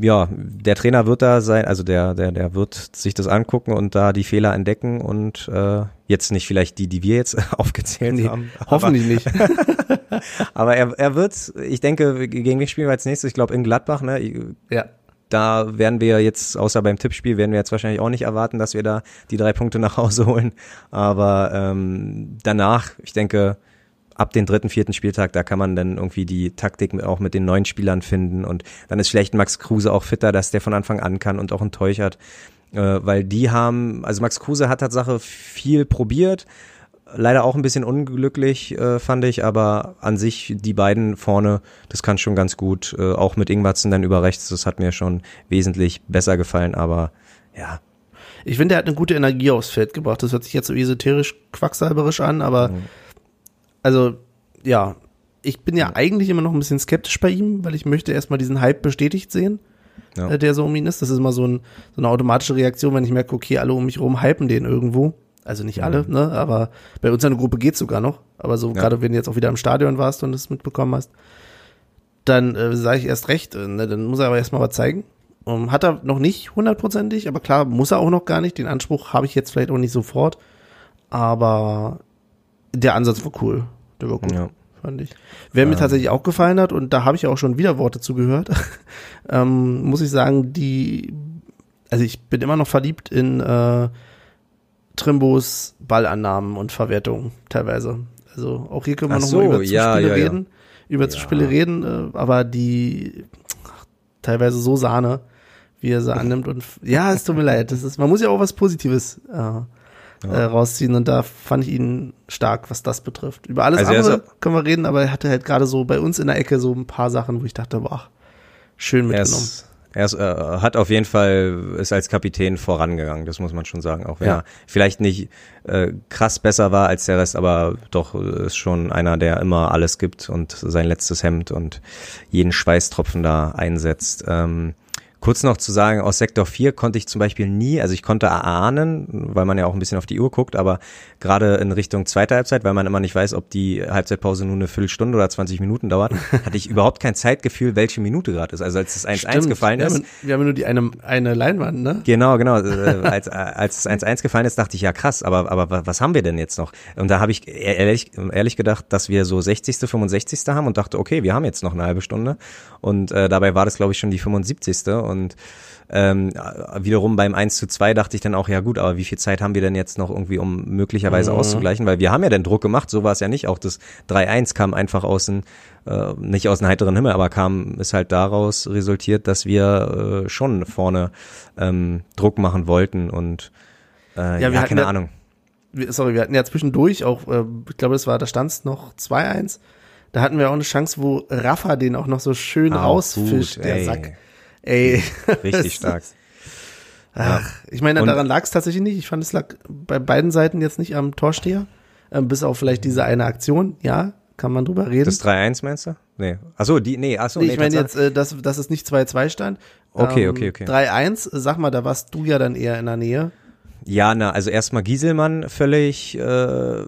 ja, der Trainer wird da sein, also der, der, der wird sich das angucken und da die Fehler entdecken und äh, jetzt nicht vielleicht die, die wir jetzt [laughs] aufgezählt Nee, haben. hoffentlich nicht. [laughs] Aber, er, er wird, ich denke, gegen wen spielen wir als nächstes? Ich glaube in Gladbach, ne? ja. da werden wir jetzt, außer beim Tippspiel, werden wir jetzt wahrscheinlich auch nicht erwarten, dass wir da die drei Punkte nach Hause holen. Aber ähm, danach, ich denke, ab den dritten, vierten Spieltag, da kann man dann irgendwie die Taktik auch mit den neuen Spielern finden. Und dann ist vielleicht Max Kruse auch fitter, dass der von Anfang an kann und auch ein Teuchert. Äh, weil die haben, also Max Kruse hat Tatsache viel probiert. Leider auch ein bisschen unglücklich, äh, fand ich, aber an sich die beiden vorne, das kann schon ganz gut. Äh, auch mit Ingwatzen dann über rechts, das hat mir schon wesentlich besser gefallen, aber ja. Ich finde, er hat eine gute Energie aufs Feld gebracht. Das hört sich jetzt so esoterisch quacksalberisch an, aber also ja, ich bin ja eigentlich immer noch ein bisschen skeptisch bei ihm, weil ich möchte erstmal diesen Hype bestätigt sehen, Ja. äh, der so um ihn ist. Das ist immer so, ein, so eine automatische Reaktion, wenn ich merke, okay, alle um mich rum hypen den irgendwo. Also nicht alle, ne? Aber bei uns in der Gruppe geht's sogar noch. Aber so Ja. gerade wenn du jetzt auch wieder im Stadion warst und es mitbekommen hast, dann äh, sage ich erst recht, äh, ne, dann muss er aber erstmal was zeigen. Um, hat er noch nicht hundertprozentig, aber klar, muss er auch noch gar nicht. Den Anspruch habe ich jetzt vielleicht auch nicht sofort. Aber der Ansatz war cool. Der war gut, Ja. Fand ich. Wer mir tatsächlich auch gefallen hat, und da habe ich auch schon wieder Worte zugehört, [laughs] ähm, muss ich sagen, die, also ich bin immer noch verliebt in äh, Trimbos Ballannahmen und Verwertungen teilweise. Also auch hier können wir Ach noch so, über ja, Zuspiele ja, ja. reden, über Zuspiele reden, äh, aber die ach, teilweise so Sahne, wie er sie [laughs] annimmt und ja, es tut mir leid, das ist, man muss ja auch was Positives äh, äh, rausziehen und da fand ich ihn stark, was das betrifft. Über alles Also er andere können wir reden, aber er hatte halt gerade so bei uns in der Ecke so ein paar Sachen, wo ich dachte, boah, schön Er mitgenommen. ist, er ist, äh, hat auf jeden Fall, ist als Kapitän vorangegangen, das muss man schon sagen. Auch wenn Ja. er vielleicht nicht äh, krass besser war als der Rest, aber doch äh, ist schon einer, der immer alles gibt und sein letztes Hemd und jeden Schweißtropfen da einsetzt. Ähm, Kurz noch zu sagen, aus Sektor 4 konnte ich zum Beispiel nie, also ich konnte erahnen, weil man ja auch ein bisschen auf die Uhr guckt, aber gerade in Richtung zweiter Halbzeit, weil man immer nicht weiß, ob die Halbzeitpause nur eine Viertelstunde oder 20 Minuten dauert, [laughs] hatte ich überhaupt kein Zeitgefühl, welche Minute gerade ist. Also als das 1-1 Stimmt. gefallen wir ist, Haben, wir haben nur die eine, eine Leinwand, ne? Genau, genau. Äh, als, als es 1-1 gefallen ist, dachte ich, ja krass, aber, aber was haben wir denn jetzt noch? Und da habe ich ehrlich, ehrlich gedacht, dass wir so 60., 65. haben und dachte, okay, wir haben jetzt noch eine halbe Stunde. Und äh, dabei war das, glaube ich, schon die 75. Und ähm, wiederum beim 1 zu 2 dachte ich dann auch, ja gut, aber wie viel Zeit haben wir denn jetzt noch irgendwie, um möglicherweise Mhm. auszugleichen? Weil wir haben ja den Druck gemacht, so war es ja nicht. Auch das 3-1 kam einfach aus dem, äh, nicht aus dem heiteren Himmel, aber kam, ist halt daraus resultiert, dass wir äh, schon vorne ähm, Druck machen wollten und äh, ja, wir hatten keine ja- Ahnung. sorry, wir hatten ja zwischendurch auch, äh, ich glaube, das war, da stand es noch 2-1. Da hatten wir auch eine Chance, wo Rafa den auch noch so schön Auch rausfischt, gut, der ey. Sack. Ey. [laughs] Richtig stark. Ach, ich meine, Und- daran lag es tatsächlich nicht. Ich fand, es lag bei beiden Seiten jetzt nicht am Torsteher. Ähm, bis auf vielleicht diese eine Aktion. Ja, kann man drüber reden. Das 3-1 meinst du? Nee. Achso, die, nee, achso, Nee, nee, ich meine Tatsache. jetzt, äh, dass, dass es nicht 2-2 stand. Okay, Ähm, okay, okay. 3-1, äh, sag mal, da warst du ja dann eher in der Nähe. Ja, na, also erstmal Gieselmann völlig, äh,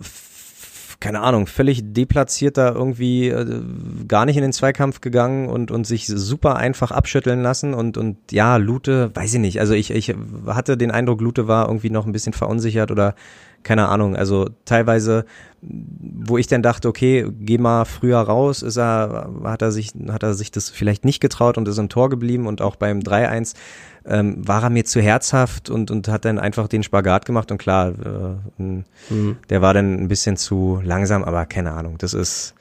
keine Ahnung, völlig deplatziert da irgendwie äh, gar nicht in den Zweikampf gegangen und, und sich super einfach abschütteln lassen und, und ja, Lute, weiß ich nicht. Also ich, ich hatte den Eindruck, Lute war irgendwie noch ein bisschen verunsichert oder keine Ahnung. Also teilweise, wo ich dann dachte, okay, geh mal früher raus, ist er, hat er sich, hat er sich das vielleicht nicht getraut und ist im Tor geblieben und auch beim 3-1 ähm, war er mir zu herzhaft und, und hat dann einfach den Spagat gemacht und klar, äh, m, der war dann ein bisschen zu langsam, aber keine Ahnung, das ist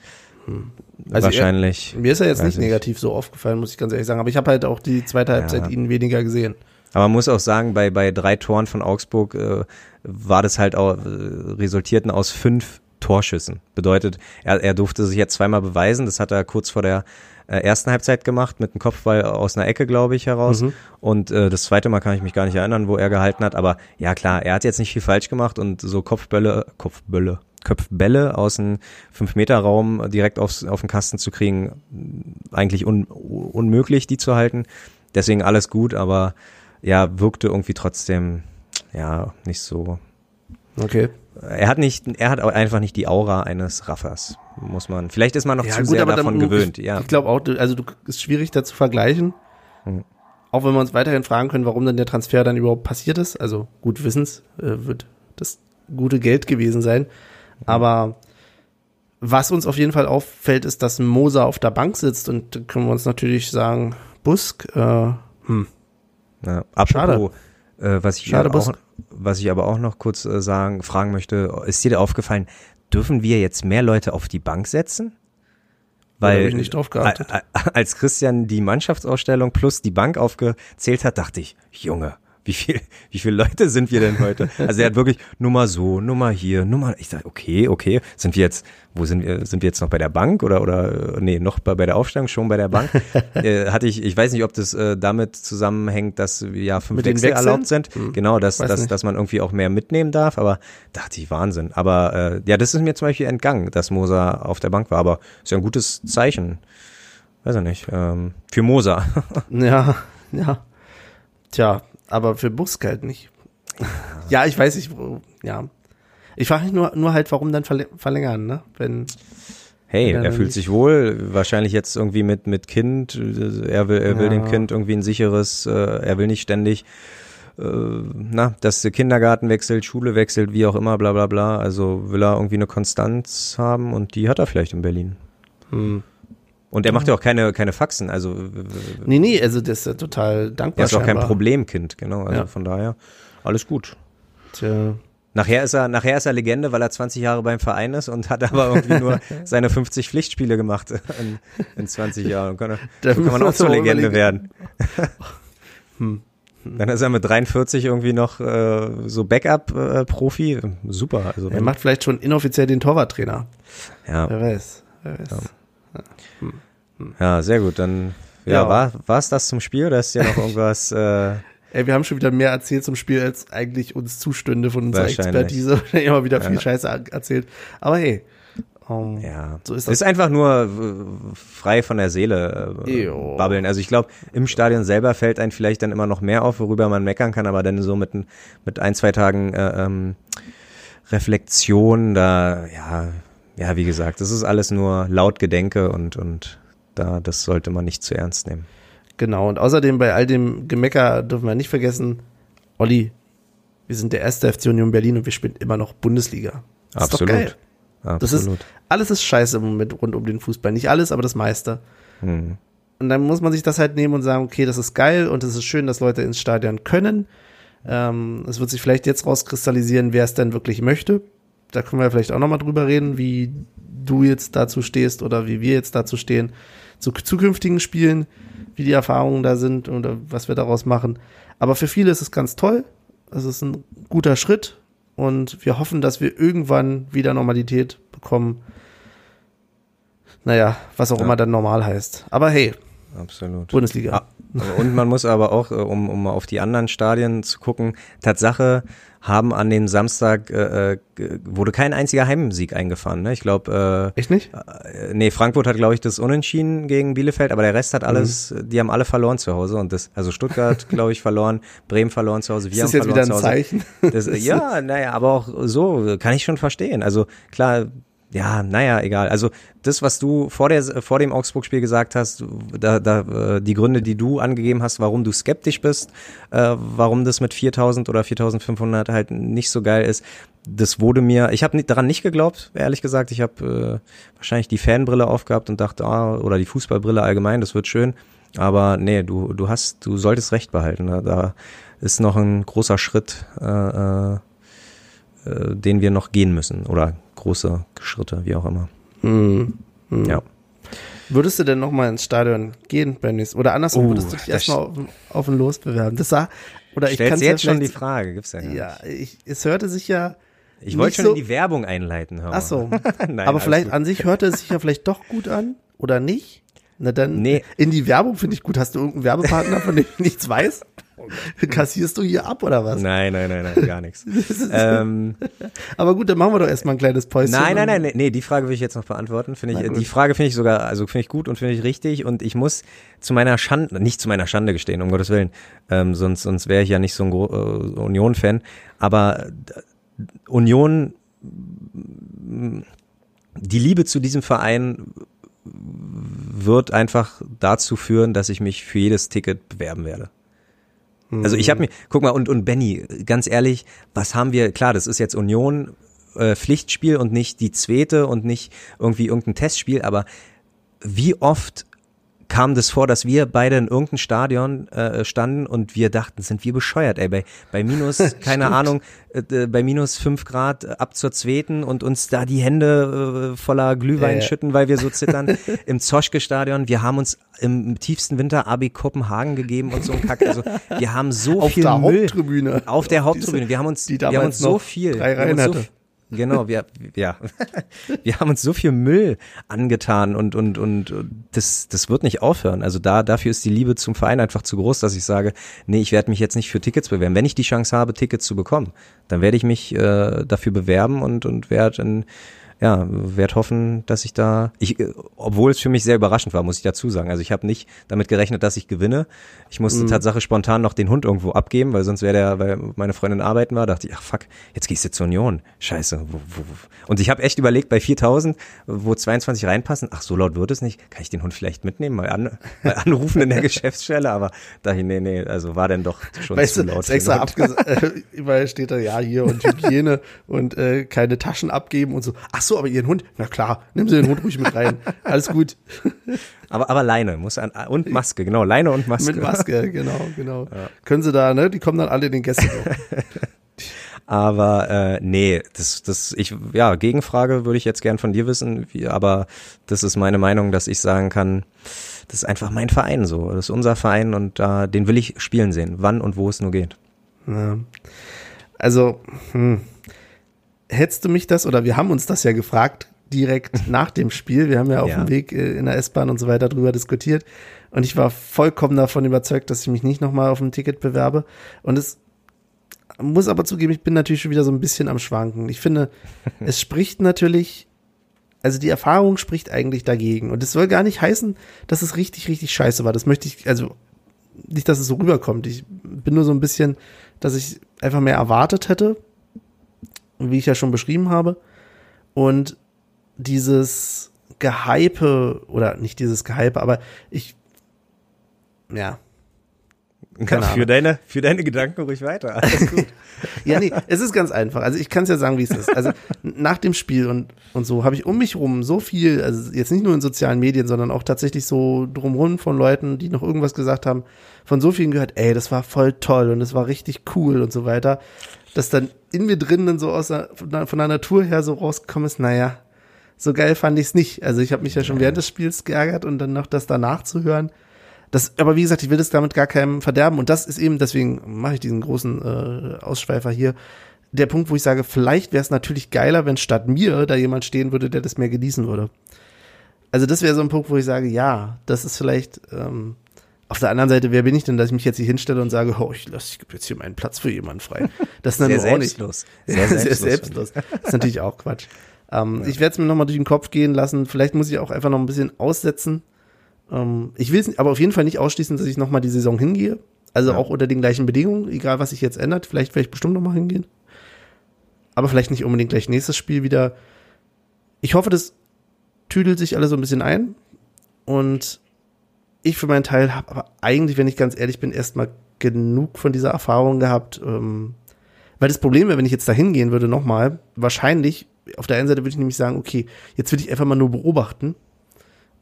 Also wahrscheinlich. Mir ist er jetzt nicht negativ so aufgefallen, muss ich ganz ehrlich sagen. Aber ich habe halt auch die zweite Halbzeit ihn weniger gesehen. Aber man muss auch sagen, bei, bei drei Toren von Augsburg äh, war das halt auch, äh, resultierten aus fünf Torschüssen. Bedeutet, er, er durfte sich jetzt zweimal beweisen. Das hat er kurz vor der äh, ersten Halbzeit gemacht, mit einem Kopfball aus einer Ecke, glaube ich, heraus. Und äh, das zweite Mal kann ich mich gar nicht erinnern, wo er gehalten hat. Aber ja, klar, er hat jetzt nicht viel falsch gemacht und so Kopfbälle, Kopfbälle, Köpfbälle aus dem 5-Meter-Raum direkt aufs, auf den Kasten zu kriegen, eigentlich un, unmöglich, die zu halten. Deswegen alles gut, aber ja, wirkte irgendwie trotzdem, ja, nicht so. Okay. Er hat nicht, er hat einfach nicht die Aura eines Raffers, muss man. Vielleicht ist man noch zu sehr davon dann- gewöhnt, ich, ja. Ich glaube auch, also du ist schwierig da zu vergleichen. Mhm. Auch wenn wir uns weiterhin fragen können, warum dann der Transfer dann überhaupt passiert ist. Also gut wissens äh, wird das gute Geld gewesen sein. Aber was uns auf jeden Fall auffällt, ist, dass Moser auf der Bank sitzt und da können wir uns natürlich sagen, Busk, äh, hm, Ja, apropos, äh, was ich Schade, auch, Busk. Was ich aber auch noch kurz äh, sagen, fragen möchte, ist dir aufgefallen, dürfen wir jetzt mehr Leute auf die Bank setzen? Da Weil nicht drauf geachtet. a- a- als Christian die Mannschaftsausstellung plus die Bank aufgezählt hat, dachte ich, Junge, wie viel, [laughs] wie viele Leute sind wir denn heute? Also er hat wirklich nur mal so, nur mal hier, nur mal. Ich dachte, okay, okay, sind wir jetzt, wo sind wir, sind wir jetzt noch bei der Bank oder oder nee, noch bei, bei der Aufstellung schon bei der Bank? [laughs] äh, hatte ich, ich weiß nicht, ob das äh, damit zusammenhängt, dass ja fünf Mit Wechsel erlaubt sind. Hm, Genau, dass, weiß dass, nicht. dass man irgendwie auch mehr mitnehmen darf, aber dachte ich, Wahnsinn. Aber äh, ja, das ist mir zum Beispiel entgangen, dass Moser auf der Bank war, aber ist ja ein gutes Zeichen. Weiß ich nicht. Ähm, für Moser. [laughs] Ja, ja. Tja, aber für Busk halt nicht. [laughs] Ja, ich weiß nicht, ja. Ich frage mich nur, nur halt, warum dann verlängern, ne? Wenn, Hey, Ja, er fühlt sich wohl, wahrscheinlich jetzt irgendwie mit, mit Kind, äh, er will, er will Ja. dem Kind irgendwie ein sicheres, äh, er will nicht ständig, äh, na, dass der Kindergarten wechselt, Schule wechselt, wie auch immer, bla bla bla, also will er irgendwie eine Konstanz haben und die hat er vielleicht in Berlin. hm. Und er macht ja auch keine, keine Faxen, also äh, Nee, nee, also das ist ja total dankbar. er ist auch kein scheinbar. Problemkind, genau, also Ja. von daher alles gut. Tja. Nachher ist er, nachher ist er Legende, weil er 20 Jahre beim Verein ist und hat aber irgendwie nur [laughs] seine 50 Pflichtspiele gemacht in, in 20 [laughs] Jahren. Kann, er- [laughs] Da so kann man auch zur Legende werden. Dann ist er mit 43 irgendwie noch äh, so Backup-Profi. Super. Also Er macht vielleicht schon inoffiziell den Torwarttrainer. ja, Wer weiß. Wer weiß. ja, sehr gut. Dann ja, Ja. war war's das zum Spiel oder ist ja noch irgendwas? [laughs] Äh, Ey, wir haben schon wieder mehr erzählt zum Spiel, als eigentlich uns zustünde von unserer. Expertise. [laughs] Wahrscheinlich immer wieder viel Scheiße a- erzählt. Aber hey, Um, Ja, So ist ist, das. einfach nur äh, frei von der Seele äh, babbeln. Also ich glaube, im Stadion selber fällt einem vielleicht dann immer noch mehr auf, worüber man meckern kann, aber dann so mit, ein- mit ein, zwei Tagen äh, ähm, Reflexion, da, ja, ja, wie gesagt, das ist alles nur laut Gedenke und, und da, das sollte man nicht zu ernst nehmen. Genau, und außerdem bei all dem Gemecker dürfen wir nicht vergessen, Olli, wir sind der erste FC Union Berlin und wir spielen immer noch Bundesliga. Das Ist doch Absolut. geil. Das ist, Absolut. alles ist scheiße im Moment rund um den Fußball. Nicht alles, aber das meiste. Hm. Und dann muss man sich das halt nehmen und sagen, okay, das ist geil und es ist schön, dass Leute ins Stadion können. Ähm, es wird sich vielleicht jetzt rauskristallisieren, wer es denn wirklich möchte. Da können wir vielleicht auch nochmal drüber reden, wie du jetzt dazu stehst oder wie wir jetzt dazu stehen zu zukünftigen Spielen, wie die Erfahrungen da sind oder was wir daraus machen. Aber für viele ist es ganz toll. Es ist ein guter Schritt und wir hoffen, dass wir irgendwann wieder Normalität bekommen. Naja, was auch Ja. immer dann normal heißt. Aber hey, Absolut. Bundesliga. Ah, Und man muss aber auch, äh, um, um auf die anderen Stadien zu gucken, Tatsache haben an dem Samstag äh, äh, wurde kein einziger Heimsieg eingefahren. Ne? Ich glaube, Echt nicht? äh, nee, Frankfurt hat, glaube ich, das Unentschieden gegen Bielefeld, aber der Rest hat alles, Mhm. die haben alle verloren zu Hause. Und das, also Stuttgart, [laughs] glaube ich, verloren, Bremen verloren zu Hause, wir Ist das haben jetzt wieder verloren ein zu Hause. Zeichen? Das, ja, naja, aber auch so kann ich schon verstehen. Also klar, ja, naja, egal. Also das, was du vor der vor dem Augsburg-Spiel gesagt hast, da, da äh, die Gründe, die du angegeben hast, warum du skeptisch bist, äh, warum das mit 4.000 oder 4.500 halt nicht so geil ist, das wurde mir, ich habe daran nicht geglaubt, ehrlich gesagt. Ich habe äh, wahrscheinlich die Fanbrille aufgehabt und dachte, ah, oder die Fußballbrille allgemein, das wird schön. Aber nee, du, du hast, du solltest Recht behalten. Ne? Da ist noch ein großer Schritt, äh, äh, äh, den wir noch gehen müssen. Oder große Schritte, wie auch immer. Mhm. Mhm. Ja. Würdest du denn nochmal ins Stadion gehen nächsten? Oder andersrum, Oh, würdest du dich erstmal auf, auf ein Los bewerben? Das sah, oder ich kann Stellst es ja jetzt schon die Frage, gibt's ja nicht. Ja, ich, es hörte sich ja. Ich wollte schon so- in die Werbung einleiten. Hör mal. Ach so. [laughs] Nein, Aber vielleicht gut. an sich hörte es sich ja vielleicht doch gut an oder nicht? Na dann Nee. in die Werbung finde ich gut. Hast du irgendeinen Werbepartner, von dem ich [laughs] nichts weiß? Kassierst du hier ab oder was? Nein, nein, nein, nein, gar nichts. [laughs] ähm, Aber gut, dann machen wir doch erstmal ein kleines Päuschen. nein, nein, nein, nee, nee, die Frage will ich jetzt noch beantworten. Finde ich, die Frage finde ich sogar, also finde ich gut und finde ich richtig. Und ich muss zu meiner Schande, nicht zu meiner Schande gestehen, um Gottes Willen, ähm, sonst, sonst wäre ich ja nicht so ein Gro- äh, Union-Fan. Aber äh, Union, mh, die Liebe zu diesem Verein wird einfach dazu führen, dass ich mich für jedes Ticket bewerben werde. Also ich habe mir, guck mal, und, und Benny, ganz ehrlich, was haben wir, klar, das ist jetzt Union, äh, Pflichtspiel und nicht die zweite und nicht irgendwie irgendein Testspiel, aber wie oft kam das vor, dass wir beide in irgendeinem Stadion äh, standen und wir dachten, sind wir bescheuert, ey, bei, bei minus, [laughs] keine Ahnung, äh, bei minus fünf Grad äh, ab zur zweiten und uns da die Hände äh, voller Glühwein Ja, schütten, weil wir so zittern. [laughs] Im Zoschke-Stadion, wir haben uns im tiefsten Winter AB Kopenhagen gegeben und so ein Kack. Also wir haben so Auf viel der Müll. Haupttribüne. Auf der Haupttribüne. Wir haben uns, die wir haben uns so viel. drei Reihen uns so hatte. Genau, wir, ja, [laughs] wir haben uns so viel Müll angetan und, und, und das, das wird nicht aufhören. Also da, dafür ist die Liebe zum Verein einfach zu groß, dass ich sage, nee, ich werde mich jetzt nicht für Tickets bewerben. Wenn ich die Chance habe, Tickets zu bekommen, dann werde ich mich äh, dafür bewerben und, und werde in, ja, werde hoffen, dass ich da, ich, obwohl es für mich sehr überraschend war, muss ich dazu sagen. Also ich habe nicht damit gerechnet, dass ich gewinne. Ich musste Tatsache spontan noch den Hund irgendwo abgeben, weil sonst wäre der, weil meine Freundin arbeiten war, dachte ich, ach fuck, jetzt gehst du zur Union. Scheiße. Und ich habe echt überlegt, bei 4000, wo 22 reinpassen, ach so laut wird es nicht, kann ich den Hund vielleicht mitnehmen, mal, an, [laughs] mal anrufen in der Geschäftsstelle, aber dachte ich, nee, nee, also war denn doch schon Weißt zu du, laut. den extra abgesagt, [laughs] äh, überall steht da, ja, hier und Hygiene [laughs] und äh, keine Taschen abgeben und so. Ach so, aber ihren Hund, na klar, nimm Sie den Hund ruhig mit rein. [laughs] Alles gut. Aber, aber Leine muss an, und Maske, genau, Leine und Maske. Mit Maske, [laughs] genau, genau. Können Sie da, ne? Die kommen dann alle in den Gäste. [laughs] Aber äh, nee, das, das, ich, ja, Gegenfrage würde ich jetzt gern von dir wissen, wie, aber das ist meine Meinung, dass ich sagen kann, das ist einfach mein Verein so. Das ist unser Verein und da, den will ich spielen sehen, wann und wo es nur geht. Ja. Also, hm. Hättest du mich das, oder wir haben uns das ja gefragt, direkt [laughs] nach dem Spiel. Wir haben ja auf Ja. dem Weg äh, in der S-Bahn und so weiter drüber diskutiert. Und ich war vollkommen davon überzeugt, dass ich mich nicht nochmal auf ein Ticket bewerbe. Und es muss aber zugeben, ich bin natürlich schon wieder so ein bisschen am Schwanken. Ich finde, [laughs] es spricht natürlich also die Erfahrung spricht eigentlich dagegen. Und es soll gar nicht heißen, dass es richtig, richtig scheiße war. Das möchte ich, also nicht, dass es so rüberkommt. Ich bin nur so ein bisschen, dass ich einfach mehr erwartet hätte, wie ich ja schon beschrieben habe. Und dieses Gehype, oder nicht dieses Gehype, aber ich, ja, keine für deine, für deine Gedanken ruhig weiter. Alles gut. [laughs] ja, nee, es ist ganz einfach. Also ich kann es ja sagen, wie es ist. Also nach dem Spiel und, und so habe ich um mich rum so viel, also jetzt nicht nur in sozialen Medien, sondern auch tatsächlich so drumherum von Leuten, die noch irgendwas gesagt haben, von so vielen gehört, ey, das war voll toll und das war richtig cool und so weiter, dass dann in mir drin dann so aus der, von der Natur her so rausgekommen ist, naja, so geil fand ich es nicht. Also ich habe mich ja schon während des Spiels geärgert und dann noch das danach zu hören, das, aber wie gesagt, ich will das damit gar keinem verderben. Und das ist eben, deswegen mache ich diesen großen äh, Ausschweifer hier. Der Punkt, wo ich sage, vielleicht wäre es natürlich geiler, wenn statt mir da jemand stehen würde, der das mehr genießen würde. Also das wäre so ein Punkt, wo ich sage, ja, das ist vielleicht. Ähm, auf der anderen Seite, wer bin ich denn, dass ich mich jetzt hier hinstelle und sage, oh, ich lasse jetzt hier meinen Platz für jemanden frei. Das ist [laughs] dann sehr auch selbstlos. nicht. Sehr, [laughs] sehr selbstlos. Das ist natürlich auch Quatsch. Ähm, ja. Ich werde es mir nochmal durch den Kopf gehen lassen. Vielleicht muss ich auch einfach noch ein bisschen aussetzen ähm, ich will es aber auf jeden Fall nicht ausschließen, dass ich nochmal die Saison hingehe. Also ja. auch unter den gleichen Bedingungen, egal was sich jetzt ändert. Vielleicht werde ich bestimmt nochmal hingehen. Aber vielleicht nicht unbedingt gleich nächstes Spiel wieder. Ich hoffe, das tüdelt sich alle so ein bisschen ein. Und ich für meinen Teil habe aber eigentlich, wenn ich ganz ehrlich bin, erstmal genug von dieser Erfahrung gehabt. Ähm, weil das Problem wäre, wenn ich jetzt da hingehen würde, nochmal, wahrscheinlich, auf der einen Seite würde ich nämlich sagen, okay, jetzt will ich einfach mal nur beobachten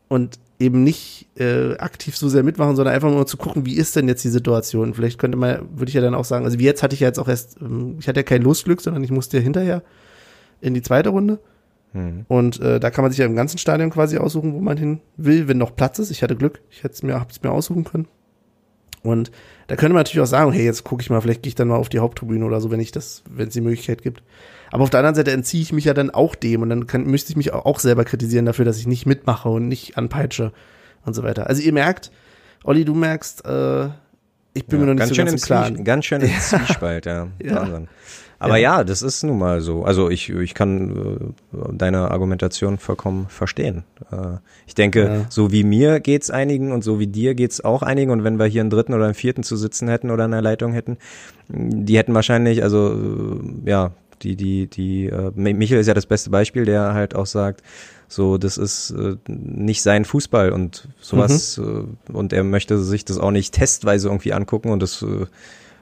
und eben nicht äh, aktiv so sehr mitmachen, sondern einfach nur zu gucken, wie ist denn jetzt die Situation. Vielleicht könnte man, würde ich ja dann auch sagen, also wie jetzt hatte ich ja jetzt auch erst, ähm, ich hatte ja kein Losglück, sondern ich musste ja hinterher in die zweite Runde. Mhm. Und äh, da kann man sich ja im ganzen Stadion quasi aussuchen, wo man hin will, wenn noch Platz ist. Ich hatte Glück, ich hätte es mir, hab's mir aussuchen können. Und da könnte man natürlich auch sagen, hey, jetzt gucke ich mal, vielleicht gehe ich dann mal auf die Haupttribüne oder so, wenn ich das, wenn es die Möglichkeit gibt. Aber auf der anderen Seite entziehe ich mich ja dann auch dem und dann kann, müsste ich mich auch selber kritisieren dafür, dass ich nicht mitmache und nicht anpeitsche und so weiter. Also ihr merkt, Olli, du merkst, äh, ich bin ja, mir noch nicht so ganz im Klaren. Ganz schön im [laughs] Zwiespalt, ja. ja. Wahnsinn. Aber ja. ja. das ist nun mal so. Also ich, ich kann äh, deine Argumentation vollkommen verstehen. Äh, ich denke, ja. so wie mir geht's einigen und so wie dir geht's auch einigen. Und wenn wir hier einen dritten oder einen vierten zu sitzen hätten oder eine Leitung hätten, die hätten wahrscheinlich, also äh, ja, die, die, die, äh, Michael ist ja das beste Beispiel, der halt auch sagt, so, das ist äh, nicht sein Fußball und sowas mhm. äh, und er möchte sich das auch nicht testweise irgendwie angucken und das äh,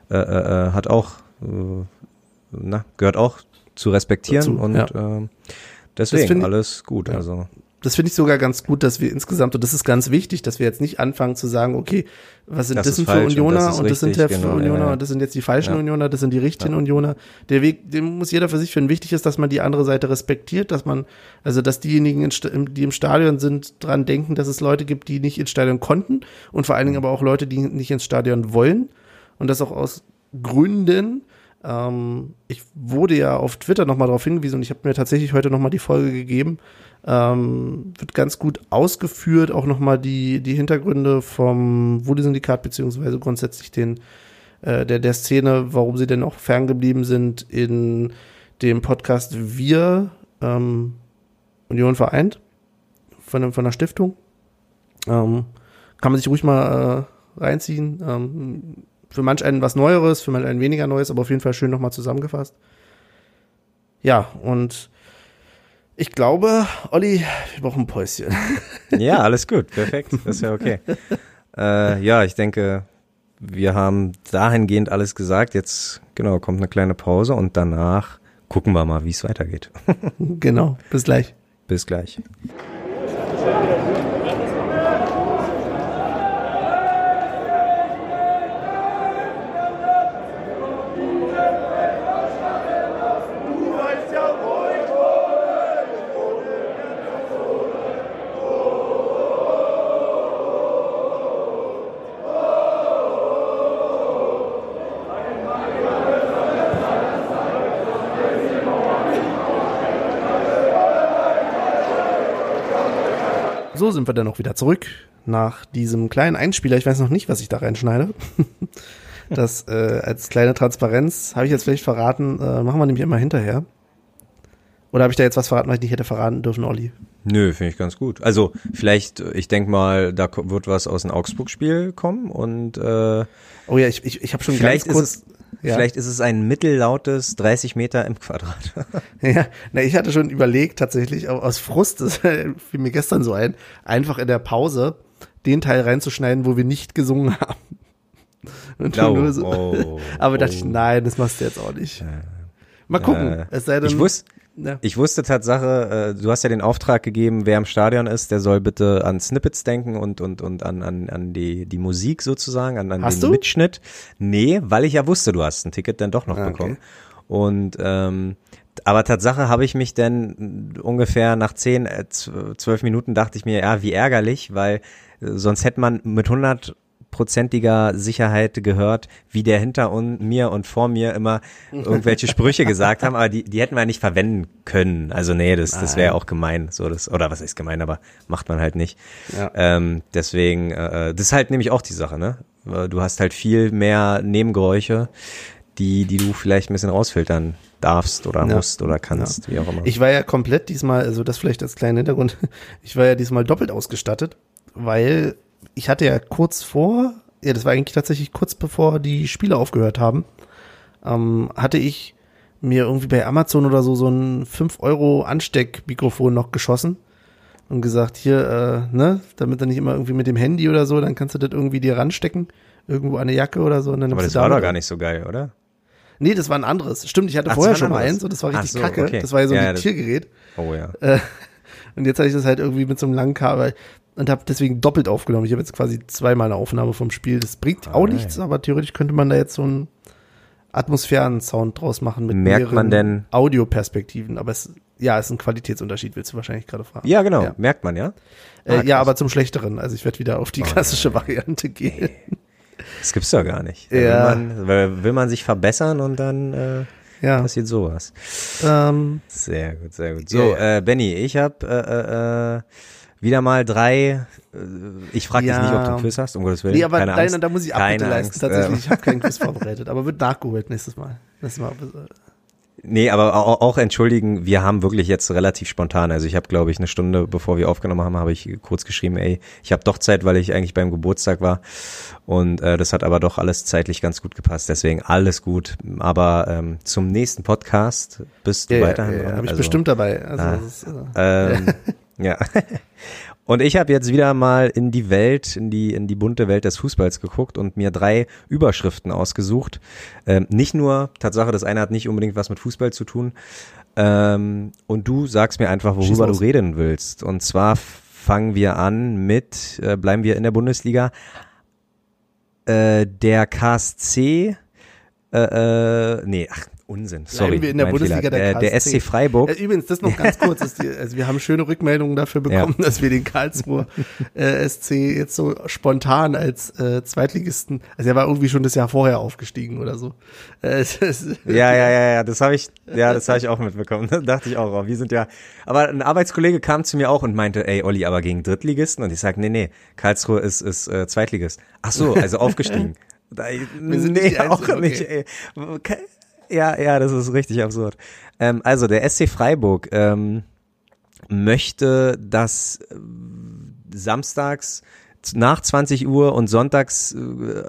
äh, äh, hat auch, äh, na, gehört auch zu respektieren Dazu, und ja. äh, deswegen alles gut. Ja. Also das finde ich sogar ganz gut, dass wir insgesamt, und das ist ganz wichtig, dass wir jetzt nicht anfangen zu sagen, okay, was sind das, das denn für Unioner und das, sind der genau, Unioner ja, ja. und das sind jetzt die falschen ja. Unioner, das sind die richtigen Unioner. Der Weg, den muss jeder für sich finden. Wichtig ist, dass man die andere Seite respektiert, dass man, also dass diejenigen, die im Stadion sind, dran denken, dass es Leute gibt, die nicht ins Stadion konnten und vor allen Dingen mhm. aber auch Leute, die nicht ins Stadion wollen und das auch aus Gründen, ähm, ich wurde ja auf Twitter nochmal darauf hingewiesen und ich habe mir tatsächlich heute nochmal die Folge gegeben. Ähm, wird ganz gut ausgeführt, auch nochmal die, die Hintergründe vom Woody-Syndikat, beziehungsweise grundsätzlich den, äh, der, der Szene, warum sie denn auch ferngeblieben sind in dem Podcast Wir, ähm, Union vereint, von, von der Stiftung. Ähm, kann man sich ruhig mal äh, reinziehen. Ähm, für manch einen was Neueres, für manch einen weniger Neues, aber auf jeden Fall schön nochmal zusammengefasst. Ja, und ich glaube, Olli, wir brauchen ein Päuschen. [laughs] Ja, alles gut, perfekt, das ist ja okay. [laughs] äh, ja, ich denke, wir haben dahingehend alles gesagt. Jetzt, genau, kommt eine kleine Pause und danach gucken wir mal, wie es weitergeht. genau, bis gleich. Bis gleich. Sind wir dann auch wieder zurück nach diesem kleinen Einspieler. Ich weiß noch nicht, was ich da reinschneide. [laughs] das äh, als kleine Transparenz habe ich jetzt vielleicht verraten, äh, machen wir nämlich immer hinterher. Oder habe ich da jetzt was verraten, was ich nicht hätte verraten dürfen, Olli? Nö, finde ich ganz gut. Also vielleicht, ich denk mal, da wird was aus dem Augsburg-Spiel kommen und äh, Oh ja, ich, ich, ich habe schon vielleicht ganz ist kurz. es ja. vielleicht ist es ein mittellautes 30 Meter im Quadrat. [laughs] Ja, na, ich hatte schon überlegt, tatsächlich, au- aus Frust, das [laughs] fiel mir gestern so ein, einfach in der Pause den Teil reinzuschneiden, wo wir nicht gesungen haben. Und Oh, nur so, oh, [laughs] aber dachte ich, oh. nein, das machst du jetzt auch nicht. Mal gucken. Äh, es sei denn, ich wusste, ja. Ich wusste Tatsache, äh, du hast ja den Auftrag gegeben, wer im Stadion ist, der soll bitte an Snippets denken und, und, und an, an, an die, die Musik sozusagen, an, an Hast den du? Mitschnitt. Nee, weil ich ja wusste, du hast ein Ticket dann doch noch Ah, okay. bekommen. Und ähm, aber Tatsache habe ich mich dann ungefähr nach zehn, äh, zw- zwölf Minuten dachte ich mir, ja, wie ärgerlich, weil äh, sonst hätte man mit 100 prozentiger Sicherheit gehört, wie der hinter un mir und vor mir immer irgendwelche Sprüche gesagt haben, aber die, die hätten wir nicht verwenden können. Also nee, das, das wäre auch gemein. So das, oder was ist gemein, aber macht man halt nicht. Ja. Ähm, deswegen, äh, das ist halt nämlich auch die Sache, ne? Äh, Du hast halt viel mehr Nebengeräusche, die, die du vielleicht ein bisschen rausfiltern darfst oder Ja. musst oder kannst, wie auch immer. Ich war ja komplett diesmal, also das vielleicht als kleiner Hintergrund, [laughs] ich war ja diesmal doppelt ausgestattet, weil ich hatte ja kurz vor, ja, das war eigentlich tatsächlich kurz bevor die Spiele aufgehört haben, ähm, hatte ich mir irgendwie bei Amazon oder so so ein 5 Euro Ansteckmikrofon noch geschossen und gesagt, hier, äh, ne, damit du nicht immer irgendwie mit dem Handy oder so, dann kannst du das irgendwie dir ranstecken, irgendwo an eine Jacke oder so. Und dann aber das war doch gar nicht so geil, oder? Nee, das war ein anderes. Stimmt, ich hatte Ach, vorher schon mal anderes. eins und das war richtig so, kacke. okay. Das war ja so Ja, ein Tiergerät. Oh ja. [laughs] Und jetzt hatte ich das halt irgendwie mit so einem langen Kabel und habe deswegen doppelt aufgenommen. Ich habe jetzt quasi zweimal eine Aufnahme vom Spiel. Das bringt auch Alright. nichts, aber theoretisch könnte man da jetzt so einen Atmosphären-Sound draus machen mit Merkt man mehreren denn- Audioperspektiven. Aber es, ja, ist ein Qualitätsunterschied, willst du wahrscheinlich gerade fragen. Ja, genau. Ja. Merkt man, ja? äh, Ah, ja, aber zum Schlechteren. Also ich werde wieder auf die klassische Variante gehen. Das gibt's doch gar nicht. Ja. Will, man, will, man sich verbessern und dann äh, Ja, passiert sowas. ähm, Sehr gut, sehr gut. So, Ja, äh, Benny, ich habe äh, äh, wieder mal drei. Äh, ich frage Ja. dich nicht, ob du einen Quiz hast, um Gottes Willen. nee, aber Keine nein, Angst. da muss ich Abbitte leisten. Angst. Tatsächlich, ich habe keinen Quiz [laughs] vorbereitet, aber wird nachgeholt nächstes Mal. Nächstes Mal. Nee, aber auch, auch entschuldigen, wir haben wirklich jetzt relativ spontan, also ich habe glaube ich eine Stunde bevor wir aufgenommen haben, habe ich kurz geschrieben, ey, ich habe doch Zeit, weil ich eigentlich beim Geburtstag war und äh, das hat aber doch alles zeitlich ganz gut gepasst, deswegen alles gut, aber ähm, zum nächsten Podcast bist du Ja, ja, weiterhin ja, dran? habe ich Also, bestimmt dabei. Also, Ah. das ist, äh, Ähm, [laughs] ja. [laughs] Und ich habe jetzt wieder mal in die Welt, in die, in die bunte Welt des Fußballs geguckt und mir drei Überschriften ausgesucht. Ähm, nicht nur, Tatsache, das eine hat nicht unbedingt was mit Fußball zu tun. Ähm, und du sagst mir einfach, worüber du reden willst. Und zwar fangen wir an mit, äh, bleiben wir in der Bundesliga, äh, der KSC, äh, äh, nee, ach, Unsinn, sorry. wir in der Bundesliga der äh, der. SC Freiburg. Äh, Übrigens, das noch ganz kurz. Ist die, also wir haben schöne Rückmeldungen dafür bekommen, dass wir den Karlsruher äh, SC jetzt so spontan als äh, Zweitligisten, also er war irgendwie schon das Jahr vorher aufgestiegen oder so. Äh, ist- Ja, ja, ja, ja, das habe ich, ja, das habe ich auch mitbekommen. [laughs] Da dachte ich auch, oh, wir sind ja. Aber ein Arbeitskollege kam zu mir auch und meinte, ey, Olli, aber gegen Drittligisten? Und ich sag, nee, nee, Karlsruhe ist, ist äh, Zweitligist. Ach so, also aufgestiegen. [laughs] Da, die auch Einzigen, nicht, ey. Ja, ja, das ist richtig absurd. Ähm, also der SC Freiburg ähm, möchte, dass äh, samstags nach 20 Uhr und sonntags äh,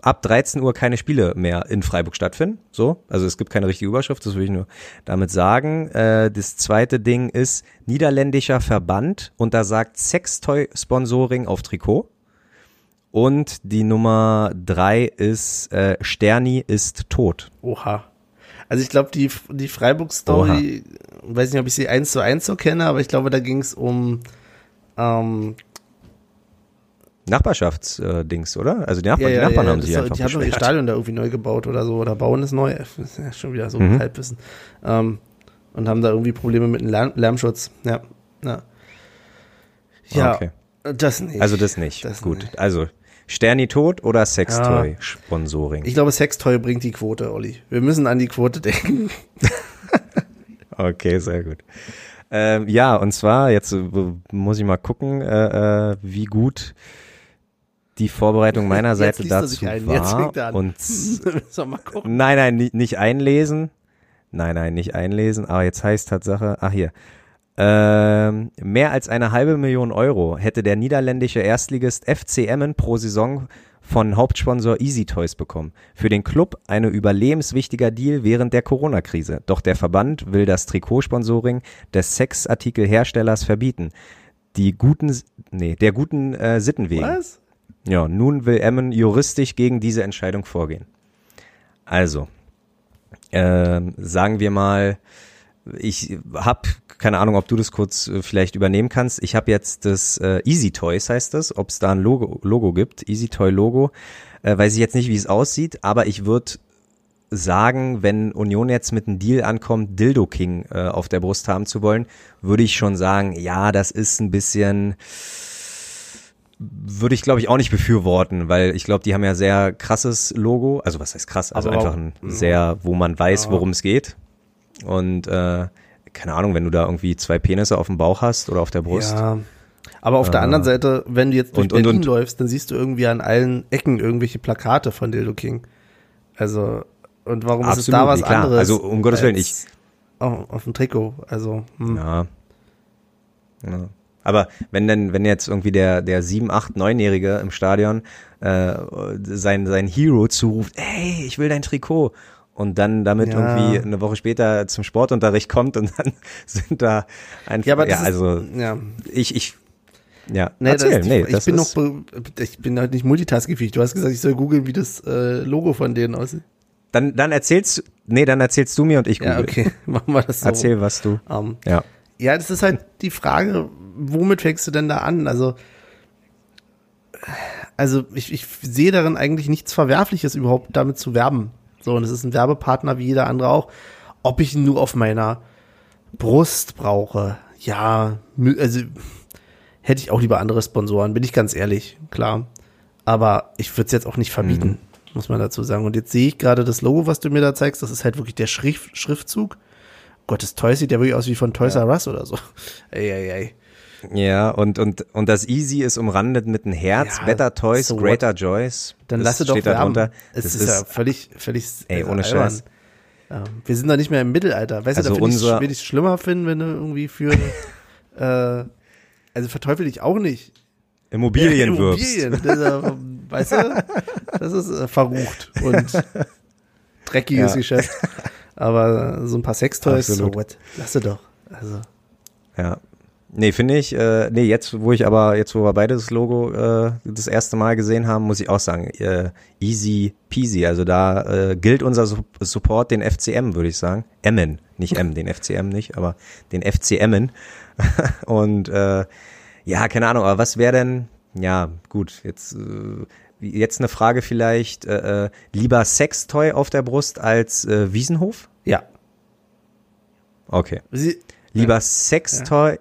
ab 13 Uhr keine Spiele mehr in Freiburg stattfinden. So, also es gibt keine richtige Überschrift, das will ich nur damit sagen. Äh, das zweite Ding ist niederländischer Verband und da sagt Sextoy-Sponsoring auf Trikot. Und die Nummer drei ist äh, Sterni ist tot. Oha. Also ich glaube, die, die Freiburg-Story, weiß nicht, ob ich sie eins zu eins so kenne, aber ich glaube, da ging es um ähm, Nachbarschaftsdings, oder? Also die, Nachbarn, ja, ja, die Nachbarn ja, haben sich einfach Die haben doch ihr. Stadion da irgendwie neu gebaut oder so, oder bauen es neu. Das ist ja schon wieder so Mhm. Halbwissen. Ähm, und haben da irgendwie Probleme mit dem Lärm, Lärmschutz. Ja, ja. Ja, Okay. das nicht. Also das nicht. Das Gut. nicht. Also Sterni tot oder Sextoy-Sponsoring? Ich glaube, Sextoy bringt die Quote, Olli. Wir müssen an die Quote denken. [laughs] Okay, sehr gut. Ähm, ja, und zwar, jetzt äh, muss ich mal gucken, äh, äh, wie gut die Vorbereitung meiner Seite dazu war. fängt er an. Und [laughs] nein, nein, ni- nicht einlesen, Nein, nein, nicht einlesen, aber jetzt heißt Tatsache, ach hier. Ähm, mehr als eine halbe Million Euro hätte der niederländische Erstligist FC Emmen pro Saison von Hauptsponsor Easy Toys bekommen. Für den Club eine überlebenswichtiger Deal während der Corona-Krise. Doch der Verband will das Trikotsponsoring des Sexartikelherstellers verbieten. Die guten, nee, der guten äh, Sitten wegen. Was? Ja, nun will Emmen juristisch gegen diese Entscheidung vorgehen. Also, ähm, sagen wir mal, ich habe keine Ahnung, ob du das kurz äh, vielleicht übernehmen kannst. Ich habe jetzt das äh, Easy Toys heißt das, ob es da ein Logo, Logo gibt, Easy Toy Logo. Äh, weiß ich jetzt nicht, wie es aussieht, aber ich würde sagen, wenn Union jetzt mit einem Deal ankommt, Dildo King äh, auf der Brust haben zu wollen, würde ich schon sagen, ja, das ist ein bisschen würde ich glaube ich auch nicht befürworten, weil ich glaube, die haben ja sehr krasses Logo, also was heißt krass, also Aber einfach ein sehr, wo man weiß, worum es geht. Und äh, keine Ahnung, wenn du da irgendwie zwei Penisse auf dem Bauch hast oder auf der Brust. Ja. Aber auf der Äh, anderen Seite, wenn du jetzt durch und- Berlin und- läufst, dann siehst du irgendwie an allen Ecken irgendwelche Plakate von Dildo King. Also, und warum ist es da Absolut, was klar. anderes? Also, um Gottes Willen, als Auf, auf dem Trikot. Also, hm. Ja. ja. Aber wenn denn, wenn jetzt irgendwie der, der 7, 8, 9-Jährige im Stadion äh, sein, sein Hero zuruft, ey, ich will dein Trikot. Und dann damit Ja. irgendwie eine Woche später zum Sportunterricht kommt und dann [laughs] sind da einfach, Ja, aber das also ist, ja. ich, ich, ja, Nee, das erzähl, die, nee, ich das bin noch, ich bin halt nicht multitaskingfähig. Du hast gesagt, ich soll googeln, wie das äh, Logo von denen aussieht. dann, dann erzählst, nee, dann erzählst du mir und ich google. Ja, okay, [laughs] machen wir das so. Erzähl, was du, Ähm, ja. Ja, das ist halt die Frage, womit fängst du denn da an? Also, also ich, ich sehe darin eigentlich nichts Verwerfliches überhaupt damit zu werben. So, und es ist ein Werbepartner wie jeder andere auch. Ob ich ihn nur auf meiner Brust brauche, ja, also hätte ich auch lieber andere Sponsoren, bin ich ganz ehrlich, klar. Aber ich würde es jetzt auch nicht verbieten, muss man dazu sagen. Und jetzt sehe ich gerade das Logo, was du mir da zeigst, das ist halt wirklich der Schrift, Schriftzug. Gott, das Toy sieht ja wirklich aus wie von Toys R Us oder so. Ey, ey, ey. Ja, und, und, und das Easy ist umrandet mit einem Herz, Ja, Better Toys, so what? Greater Joys. Dann das lasse doch steht da werben. drunter. Es Das ist, ja völlig, völlig Ey, also ohne albern. Scheiß. Ja, wir sind doch nicht mehr im Mittelalter. Weißt Also du, da finde ich es schlimmer finden, wenn du irgendwie für, [laughs] äh, also verteufel ich auch nicht. Immobilien Ja, wirbst. Immobilien. Das ist, weißt du, das ist äh, verrucht und [laughs] dreckiges Ja. Geschäft. Aber so ein paar Sextoys, so what? Lasse doch. Also, Ja. Nee, finde ich, äh, nee, jetzt, wo ich aber, jetzt, wo wir beide das Logo äh, das erste Mal gesehen haben, muss ich auch sagen, äh, easy peasy. Also da äh, gilt unser Su Support den FCM, würde ich sagen. Emmen, nicht M, den FCM nicht, aber den FCMen. [laughs] Und äh, ja, keine Ahnung, aber was wäre denn, ja, gut, jetzt, äh, jetzt eine Frage vielleicht, äh, äh, lieber Sextoy auf der Brust als äh, Wiesenhof? ja. Okay. Sie, Lieber Sextoy,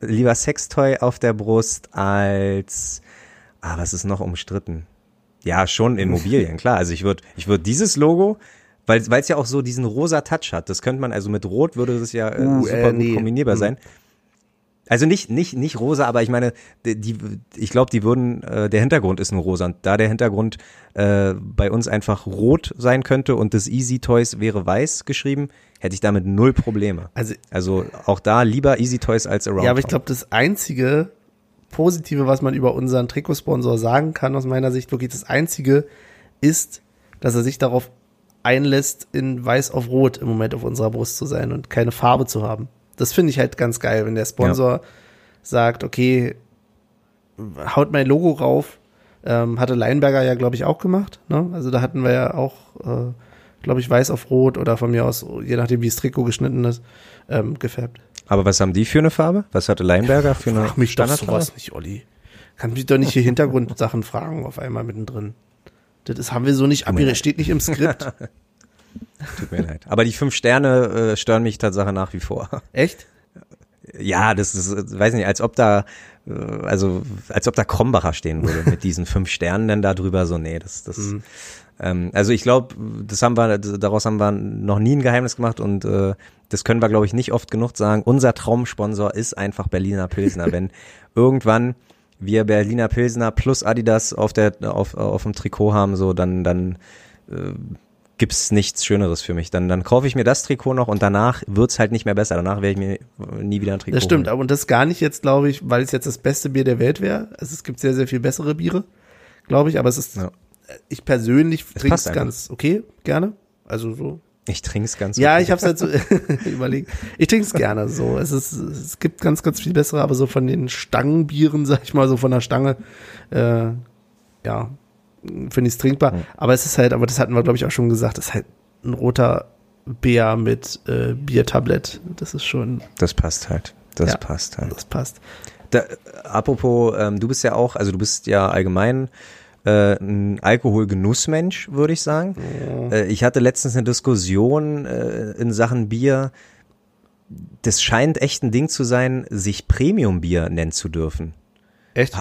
lieber Sextoy auf der Brust als, ah, was ist noch umstritten? Ja, schon Immobilien, klar. Also ich würde, ich würde dieses Logo, weil weil es ja auch so diesen rosa Touch hat. Das könnte man also mit Rot würde das ja äh, Uh, super äh, gut nee. kombinierbar Hm. Also nicht nicht nicht rosa, aber ich meine, die, ich glaube, die würden äh, der Hintergrund ist nur rosa und da der Hintergrund äh, bei uns einfach rot sein könnte und das Easy Toys wäre weiß geschrieben, hätte ich damit null Probleme. also Also auch da lieber Easy Toys als Around. Ja, aber ich glaube, das einzige Positive, was man über unseren Trikotsponsor sagen kann, aus meiner Sicht wirklich das einzige, ist, dass er sich darauf einlässt, in weiß auf rot im Moment auf unserer Brust zu sein und keine Farbe zu haben. Das finde ich halt ganz geil, wenn der Sponsor sagt, okay, haut mein Logo rauf. Ähm, hatte Leinberger ja, glaube ich, auch gemacht. Ne? Also da hatten wir ja auch, äh, glaube ich, weiß auf rot oder von mir aus, je nachdem, wie das Trikot geschnitten ist, ähm, gefärbt. Aber was haben die für eine Farbe? Was hatte Leinberger für eine Frag mich doch Standardfarbe? sowas nicht, Olli. Kann mich doch nicht hier Hintergrundsachen fragen auf einmal mittendrin. Das haben wir so nicht abgerechnet, steht nicht im Skript. [laughs] Tut mir leid. Aber die fünf Sterne äh, stören mich Tatsache nach wie vor. Echt? Ja, das ist, weiß nicht, als ob da, äh, also als ob da Krombacher stehen würde mit diesen fünf Sternen denn da drüber. So, nee, das, das. Mhm. Ähm, also ich glaube, das haben wir, daraus haben wir noch nie ein Geheimnis gemacht und äh, das können wir, glaube ich, nicht oft genug sagen. Unser Traumsponsor ist einfach Berliner Pilsner. Wenn [laughs] irgendwann wir Berliner Pilsner plus Adidas auf der auf, auf dem Trikot haben, so dann dann äh, gibt's nichts Schöneres für mich. Dann, dann kaufe ich mir das Trikot noch und danach wird's halt nicht mehr besser. Danach werde ich mir nie wieder ein Trikot Das stimmt, holen. aber und das gar nicht jetzt, glaube ich, weil es jetzt das beste Bier der Welt wäre. Also es gibt sehr, sehr viel bessere Biere, glaube ich, aber es ist, Ja. ich persönlich trinke es ganz okay, gerne. Also so. Ich trink's ganz Ja, okay. ich habe es halt so [laughs] [laughs] überlegt. Ich trinke es gerne so. Es ist, es gibt ganz, ganz viel bessere, aber so von den Stangenbieren, [laughs] sag ich mal, so von der Stange, äh, ja, finde ich es trinkbar. Aber es ist halt, aber das hatten wir, glaube ich, auch schon gesagt, es ist halt ein roter Bär mit äh, Biertablett. Das ist schon, Das passt halt. Das Ja. passt halt. das passt. Da, apropos, ähm, du bist ja auch, also du bist ja allgemein äh, ein Alkoholgenussmensch, würde ich sagen. Äh, ich hatte letztens eine Diskussion äh, in Sachen Bier. Das scheint echt ein Ding zu sein, sich Premium-Bier nennen zu dürfen. Echt?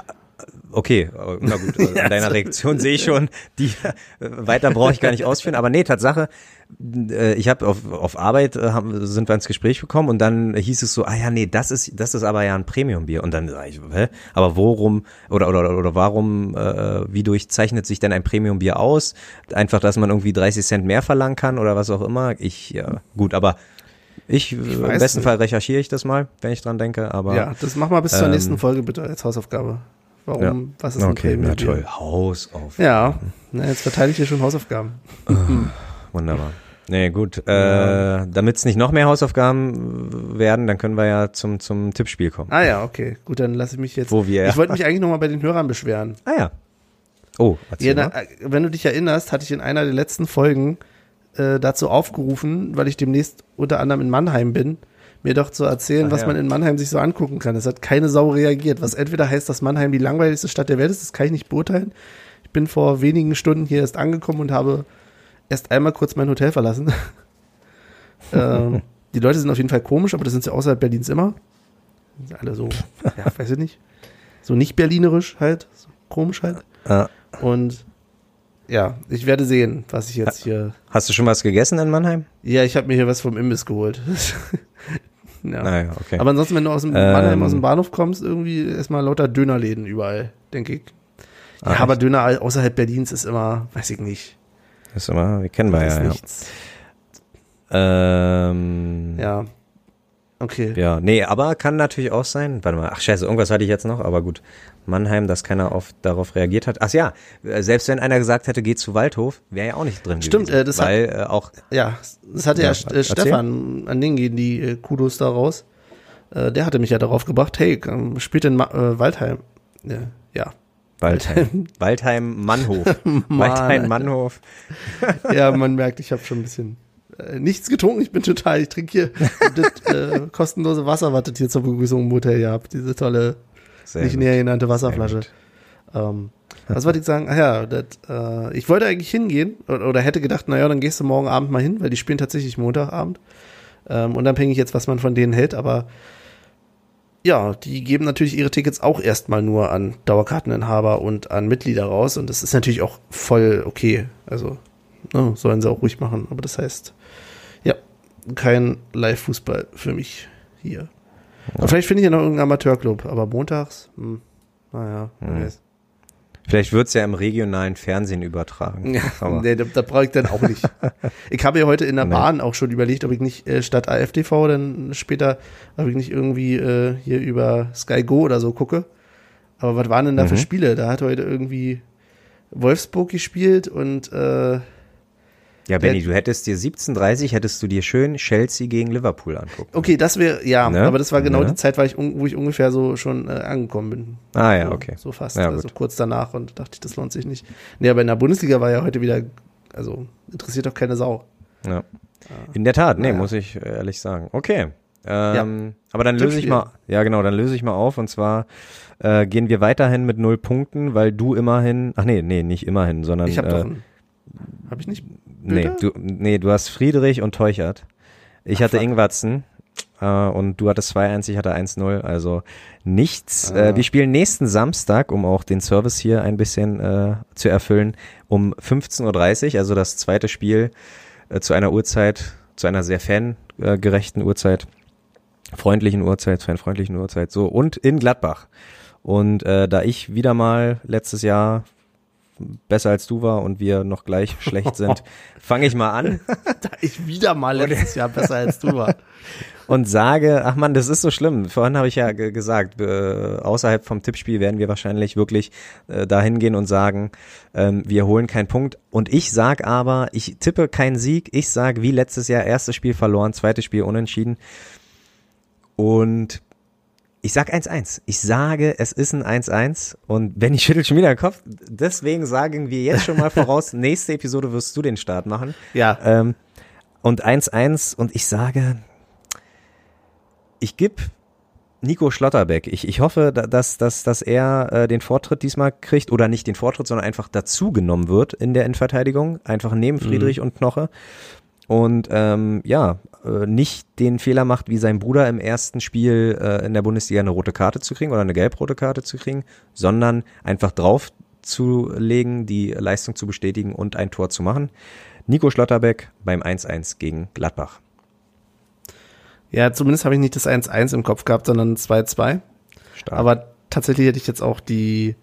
Okay, äh, na gut, [laughs] an deiner Reaktion sehe ich schon, die äh, weiter brauche ich gar nicht ausführen. Aber nee, Tatsache, äh, ich habe auf, auf Arbeit haben, sind wir ins Gespräch gekommen und dann hieß es so, ah ja, nee, das ist das ist aber ja ein Premium-Bier. Und dann sag ich, hä? Aber worum oder oder oder warum, äh, wie durchzeichnet sich denn ein Premium-Bier aus? Einfach, dass man irgendwie 30 Cent mehr verlangen kann oder was auch immer. Ich, ja, gut, aber ich, äh, im besten nicht. Fall recherchiere ich das mal, wenn ich dran denke. Aber Ja, das mach mal bis zur ähm, nächsten Folge bitte als Hausaufgabe. Warum, Ja. was ist ein okay, na toll, Haus auf. Ja, na, jetzt verteile ich hier schon Hausaufgaben. Wunderbar. Nee, gut. Äh, Damit es nicht noch mehr Hausaufgaben werden, dann können wir ja zum, zum Tippspiel kommen. Ah ja, okay. Gut, dann lasse ich mich jetzt. Wo wir- ich wollte mich eigentlich nochmal bei den Hörern beschweren. Ah ja. Oh, Ja, erzähl na, mal. äh, wenn du dich erinnerst, hatte ich in einer der letzten Folgen äh, dazu aufgerufen, weil ich demnächst unter anderem in Mannheim bin, mir doch zu erzählen, Ach was ja. man in Mannheim sich so angucken kann. Es hat keine Sau reagiert, was entweder heißt, dass Mannheim die langweiligste Stadt der Welt ist, das kann ich nicht beurteilen. Ich bin vor wenigen Stunden hier erst angekommen und habe erst einmal kurz mein Hotel verlassen. [laughs] ähm, die Leute sind auf jeden Fall komisch, aber das sind sie außerhalb Berlins immer. Sind alle so, ja, [laughs] weiß ich nicht. So nicht berlinerisch halt, so komisch halt. Ah, Und ja, ich werde sehen, was ich jetzt hier. hast du schon was gegessen in Mannheim? Ja, ich habe mir hier was vom Imbiss geholt. [laughs] ja. Naja, okay. Aber ansonsten, wenn du aus dem Ähm. Mannheim aus dem Bahnhof kommst, irgendwie erstmal lauter Dönerläden überall, denke ich. Ja, Ah, aber echt? Döner außerhalb Berlins ist immer, weiß ich nicht. ist immer, wir kennen wir ja. Ja. Ähm, ja. Okay. ja, nee, aber kann natürlich auch sein. Warte mal, ach scheiße, irgendwas hatte ich jetzt noch, aber gut. Mannheim, dass keiner auf, darauf reagiert hat. Ach ja, äh, selbst wenn einer gesagt hätte, geh zu Waldhof, wäre ja auch nicht drin Stimmt, gewesen. äh, das hat- weil äh, auch Ja, das hatte ja, Ja, äh. Stefan, an den gehen die äh, Kudos da raus. Äh, der hatte mich ja darauf gebracht, hey, ähm, spielt in Ma äh, Waldheim. Ja, ja. Waldheim, Waldheim Mannhof. Waldheim Mannhof. Ja, man merkt, ich habe schon ein bisschen äh, nichts getrunken. Ich bin total, ich trinke hier [laughs] das äh, kostenlose Wasser, was das hier zur Begrüßung im Hotel hier habt. Diese tolle, Sehr nicht gut. näher genannte Wasserflasche. Ähm, was wollte ich sagen? Ach ja, das, äh, ich wollte eigentlich hingehen oder, oder hätte gedacht, naja, dann gehst du morgen Abend mal hin, weil die spielen tatsächlich Montagabend. Ähm, unabhängig jetzt, was man von denen hält, aber ja, die geben natürlich ihre Tickets auch erstmal nur an Dauerkarteninhaber und an Mitglieder raus und das ist natürlich auch voll okay. Also ne, sollen sie auch ruhig machen, aber das heißt, kein Live-Fußball für mich hier. Und vielleicht finde ich ja noch irgendeinen Amateurclub, aber montags, hm, naja, Hm. weiß. Vielleicht wird's ja im regionalen Fernsehen übertragen. Ja, Aber- nee, da, da brauche ich dann auch nicht. [laughs] ich habe ja heute in der Nee. Bahn auch schon überlegt, ob ich nicht äh, statt AFTV dann später, ob ich nicht irgendwie äh, hier über Sky Go oder so gucke. Aber was waren denn da für Mhm. Spiele? Da hat heute irgendwie Wolfsburg gespielt und äh, Ja, Benny, du hättest dir 17.30 hättest du dir schön Chelsea gegen Liverpool angucken. okay, das wäre, ja, Ne? aber das war genau Ne? die Zeit, ich, wo ich ungefähr so schon äh, angekommen bin. Ah ja, so, okay. So fast, Ja, also gut. kurz danach und dachte ich, das lohnt sich nicht. Nee, aber in der Bundesliga war ja heute wieder, also interessiert doch keine Sau. Ja. In der Tat, nee, Naja. muss ich ehrlich sagen. Okay. Ähm, Aber dann löse ich mal, ja genau, dann löse ich mal auf und zwar äh, gehen wir weiterhin mit null Punkten, weil du immerhin, ach nee, nee, nicht immerhin, sondern Ich habe äh, doch einen, habe ich nicht? Nee, du, nee, du hast Friedrich und Teuchert. Ich Ach, hatte fuck. Ingwatzen äh, und du hattest 2-1, ich hatte 1-0, also nichts. Ah. Äh, wir spielen nächsten Samstag, um auch den Service hier ein bisschen äh, zu erfüllen, um 15.30 Uhr, also das zweite Spiel äh, zu einer Uhrzeit, zu einer sehr fangerechten Uhrzeit, freundlichen Uhrzeit, fanfreundlichen Uhrzeit, so und in Gladbach. Und äh, da ich wieder mal letztes Jahr besser als du war und wir noch gleich [laughs] schlecht sind, fange ich mal an [laughs] Da ich wieder mal letztes Jahr besser als du war. [laughs] und sage, ach man, das ist so schlimm. Vorhin habe ich ja ge- gesagt, äh, außerhalb vom Tippspiel werden wir wahrscheinlich wirklich äh, dahin gehen und sagen, ähm, wir holen keinen Punkt. Und ich sag aber, ich tippe keinen Sieg. Ich sag wie letztes Jahr, erstes Spiel verloren, zweites Spiel unentschieden. Und ich sag 1-1. Ich sage, es ist ein 1-1 und Benny schüttelt schon wieder den Kopf. Deswegen sagen wir jetzt schon mal voraus, [laughs] nächste Episode wirst du den Start machen. Ja, Ähm, und 1-1 und ich sage, ich gebe Nico Schlotterbeck. Ich, ich hoffe, da- dass, dass, dass er äh, den Vortritt diesmal kriegt oder nicht den Vortritt, sondern einfach dazugenommen wird in der Endverteidigung, einfach neben Friedrich und Knoche. Und ähm, ja, äh, nicht den Fehler macht, wie sein Bruder im ersten Spiel äh, in der Bundesliga eine rote Karte zu kriegen oder eine gelb-rote Karte zu kriegen, sondern einfach drauf zu legen, die Leistung zu bestätigen und ein Tor zu machen. Nico Schlotterbeck beim 1-1 gegen Gladbach. ja, zumindest habe ich nicht das 1-1 im Kopf gehabt, sondern 2-2. Stark. Aber tatsächlich hätte ich jetzt auch die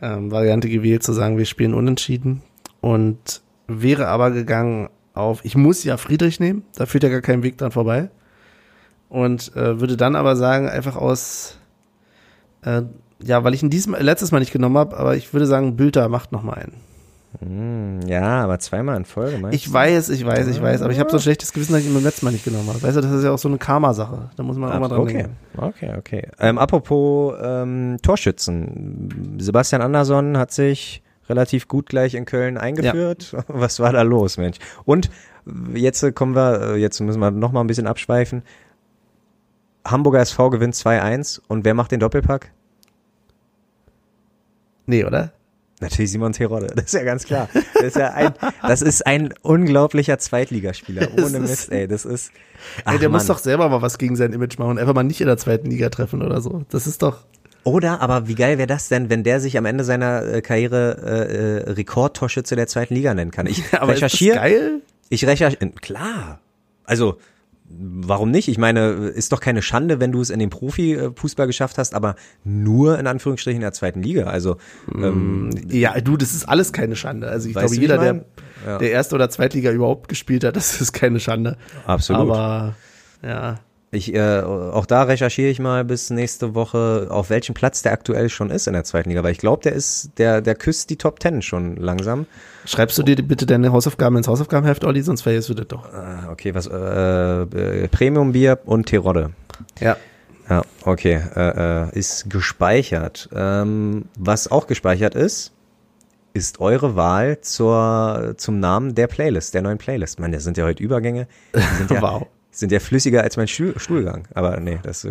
ähm, Variante gewählt, zu sagen, wir spielen unentschieden. Und wäre aber gegangen auf, ich muss ja Friedrich nehmen, da führt ja gar kein Weg dran vorbei. Und äh, würde dann aber sagen, einfach aus, äh, ja, weil ich ihn diesmal, letztes Mal nicht genommen habe, aber ich würde sagen, Bülter macht noch mal einen. Hm, ja, aber zweimal in Folge, meinst Ich weiß, ich weiß, ich weiß, aber ich habe so ein schlechtes Gewissen, dass ich ihn beim letzten Mal nicht genommen habe. Weißt du, das ist ja auch so eine Karma-Sache. Da muss man auch mal dran okay, denken. okay, okay. Ähm, apropos ähm, Torschützen. Sebastian Andersson hat sich relativ gut gleich in Köln eingeführt. [laughs] Was war da los, Mensch? Und jetzt äh, kommen wir, äh, jetzt müssen wir noch mal ein bisschen abschweifen. Hamburger SV gewinnt 2-1 und wer macht den Doppelpack? Nee, oder? Natürlich Simon Terodde, das ist ja ganz klar. Das ist ja ein, das ist ein unglaublicher Zweitligaspieler. [laughs] Ohne ist- Mist, ey, das ist. Ach, Ey, der muss Mann. doch selber mal was gegen sein Image machen und einfach mal nicht in der zweiten Liga treffen oder so. Das ist doch. Oder, aber wie geil wäre das denn, wenn der sich am Ende seiner äh, Karriere äh, äh, Rekordtorschütze der zweiten Liga nennen kann? Ich [laughs] Aber ist das recherchiere. geil? Ich recherchiere. Klar. Also, warum nicht? Ich meine, ist doch keine Schande, wenn du es in den Profifußball geschafft hast, aber nur in Anführungsstrichen in der zweiten Liga. Also, ähm, Ja, du, das ist alles keine Schande. Also ich glaube, jeder, ich mein? der, Ja. der Erste- oder Zweitliga überhaupt gespielt hat, [laughs] das ist keine Schande. Absolut. Aber ja. Ich, äh, auch da recherchiere ich mal bis nächste Woche, auf welchem Platz der aktuell schon ist in der zweiten Liga, weil ich glaube, der ist, der, der küsst die Top Ten schon langsam. Schreibst du dir bitte deine Hausaufgaben ins Hausaufgabenheft, Olli, sonst vergisst du das doch. Ah, okay, was, äh, äh, Premium-Bier und Terodde. Ja. Ja, okay, äh, äh, ist gespeichert. Ähm, was auch gespeichert ist, ist eure Wahl zur, zum Namen der Playlist, der neuen Playlist. Mann, das sind ja heute Übergänge. Die sind ja, [laughs] Wow. Sind ja flüssiger als mein Stuhl, Stuhlgang. Aber nee, das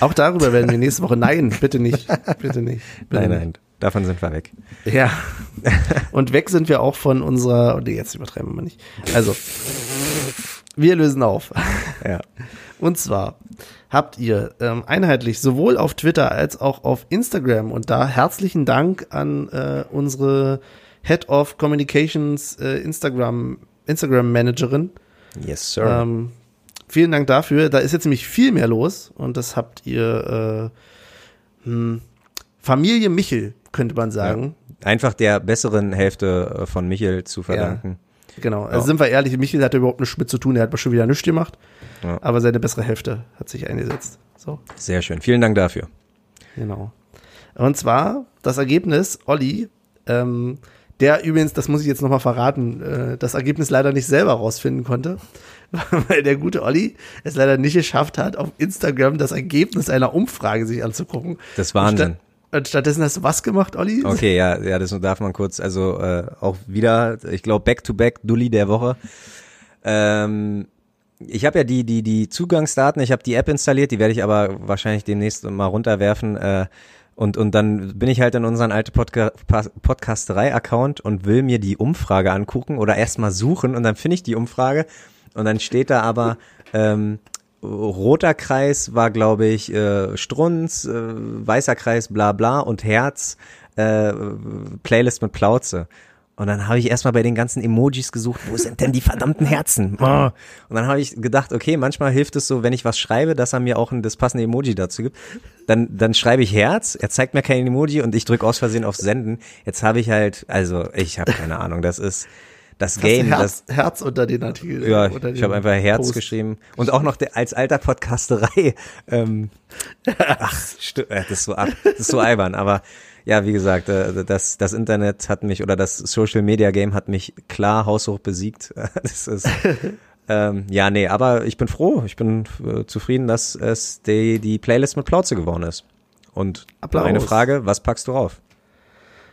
Auch darüber werden wir nächste Woche. Nein, bitte nicht. Bitte nicht. Bitte Nein, nicht. nein, davon sind wir weg. Ja. [laughs] Und weg sind wir auch von unserer. Nee, jetzt übertreiben wir mal nicht. Also, wir lösen auf. Ja. Und zwar habt ihr ähm, einheitlich sowohl auf Twitter als auch auf Instagram und da herzlichen Dank an äh, unsere Head of Communications äh, Instagram Instagram Managerin. Yes, sir. Ähm, vielen Dank dafür. Da ist jetzt nämlich viel mehr los und das habt ihr äh, hm, Familie Michel könnte man sagen. Einfach der besseren Hälfte äh, von Michel zu verdanken. Genau. Also Ja. sind wir ehrlich, Michel hat überhaupt nichts mit zu tun. Er hat schon wieder nichts gemacht. Ja. Aber seine bessere Hälfte hat sich eingesetzt. So. Sehr schön. Vielen Dank dafür. Genau. Und zwar das Ergebnis, Olli, ähm, der übrigens, das muss ich jetzt nochmal verraten, äh, das Ergebnis leider nicht selber rausfinden konnte, [laughs] weil der gute Olli es leider nicht geschafft hat, auf Instagram das Ergebnis einer Umfrage sich anzugucken. Das Wahnsinn. Und stattdessen hast du was gemacht, Olli? Okay, ja, ja, das darf man kurz, also äh, auch wieder, ich glaube, Back-to-Back Dulli der Woche. Ähm, ich habe ja die, die, die Zugangsdaten, ich habe die App installiert, die werde ich aber wahrscheinlich demnächst mal runterwerfen. Äh, und, und dann bin ich halt in unseren alten Podca Podcasterei-Account und will mir die Umfrage angucken oder erstmal suchen und dann finde ich die Umfrage und dann steht da aber, ähm, roter Kreis war, glaube ich, äh, Strunz, äh, weißer Kreis bla bla und Herz, äh, Playlist mit Plauze. Und dann habe ich erstmal bei den ganzen Emojis gesucht, wo sind denn die verdammten Herzen? Oh. [laughs] Und dann habe ich gedacht, okay, manchmal hilft es so, wenn ich was schreibe, dass er mir auch ein, das passende Emoji dazu gibt. Dann, dann schreibe ich Herz, er zeigt mir kein Emoji und ich drücke aus Versehen auf Senden. Jetzt habe ich halt, also ich habe keine Ahnung, das ist das Game. Herz, das, Herz unter den Artikel. ja, unter ich habe einfach Herz Post. geschrieben und auch noch der, als alter Podcasterei. Ähm, [laughs] ach, äh, das ist so ab, das ist so albern. Aber ja, wie gesagt, äh, das das Internet hat mich oder das Social Media Game hat mich klar haushoch besiegt. [laughs] Das ist [laughs] ähm, ja nee, aber ich bin froh, ich bin äh, zufrieden, dass es die die Playlist mit Plauze geworden ist. Und Applaus. eine Frage, was packst du rauf?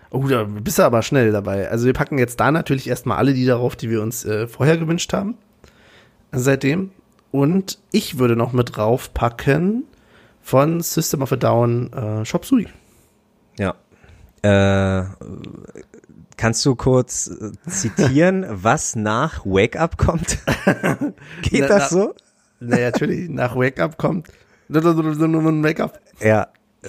Oh, da bist du aber schnell dabei. Also wir packen jetzt da natürlich erstmal alle die darauf, die wir uns äh, vorher gewünscht haben. Seitdem. Und ich würde noch mit draufpacken von System of a Down äh, Shop Sui. Ja. Äh, kannst du kurz äh, zitieren, [laughs] was nach Wake Up kommt? [laughs] Geht Na, das na- so? Naja, natürlich, nach Wake Up kommt Wake Up. Ja,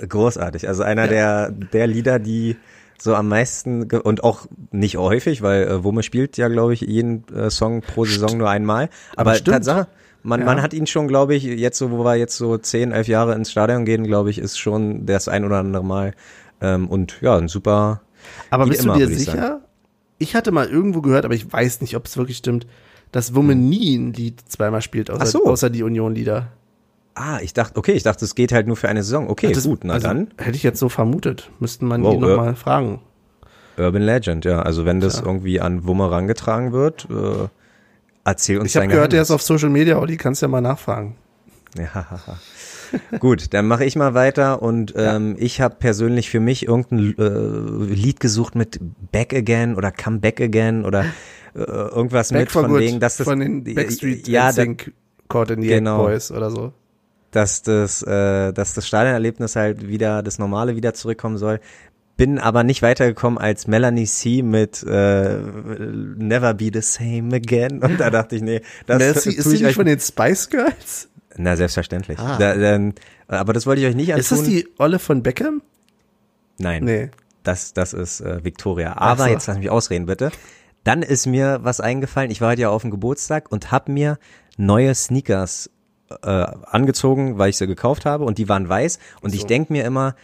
großartig. Also einer der, der Lieder, die so am meisten und auch nicht häufig, weil äh, Wumme spielt ja, glaube ich, jeden äh, Song pro Saison nur einmal. Aber, stimmt. Tatsache, man, Ja. man hat ihn schon, glaube ich, jetzt so, wo wir jetzt so zehn, elf Jahre ins Stadion gehen, glaube ich, ist schon das ein oder andere Mal. Ähm, und ja, ein super. Aber bist immer, du dir ich sicher? Ich hatte mal irgendwo gehört, aber ich weiß nicht, ob es wirklich stimmt, dass Wumme nie ein Lied zweimal spielt, außer, Hm. So. außer die Union-Lieder. Ah, ich dachte, okay, ich dachte, es geht halt nur für eine Saison. Okay, Das- gut, na also, dann. Hätte ich jetzt so vermutet. Müssten man Wow, die nochmal fragen. Urban Legend, ja. Also wenn das Ja. irgendwie an Wumme rangetragen wird, äh, erzähl uns Ich habe gehört, der ist auf Social Media, Olli, kannst ja mal nachfragen. Ja. [laughs] [laughs] Gut, dann mache ich mal weiter und ähm, ich habe persönlich für mich irgendein äh, Lied gesucht mit Back Again oder Come Back Again oder äh, irgendwas Back mit von Good wegen, dass das von den Backstreet ja, Sync Caught in the Genau. Boys oder so. dass das äh, dass das Stadionerlebnis halt wieder das normale wieder zurückkommen soll. Bin aber nicht weitergekommen als Melanie C mit äh, Never Be the Same Again [laughs] und da dachte ich nee, das Melcy, ist ich nicht von den Spice Girls? Na, selbstverständlich. Ah. Da, dann, aber das wollte ich euch nicht antun. Ist das die Olle von Beckham? Nein, Nee. das, das ist äh, Victoria. Aber so. jetzt lass mich ausreden, bitte. Dann ist mir was eingefallen. Ich war heute ja auf dem Geburtstag und habe mir neue Sneakers äh, angezogen, weil ich sie gekauft habe und die waren weiß. Und ich denk mir immer,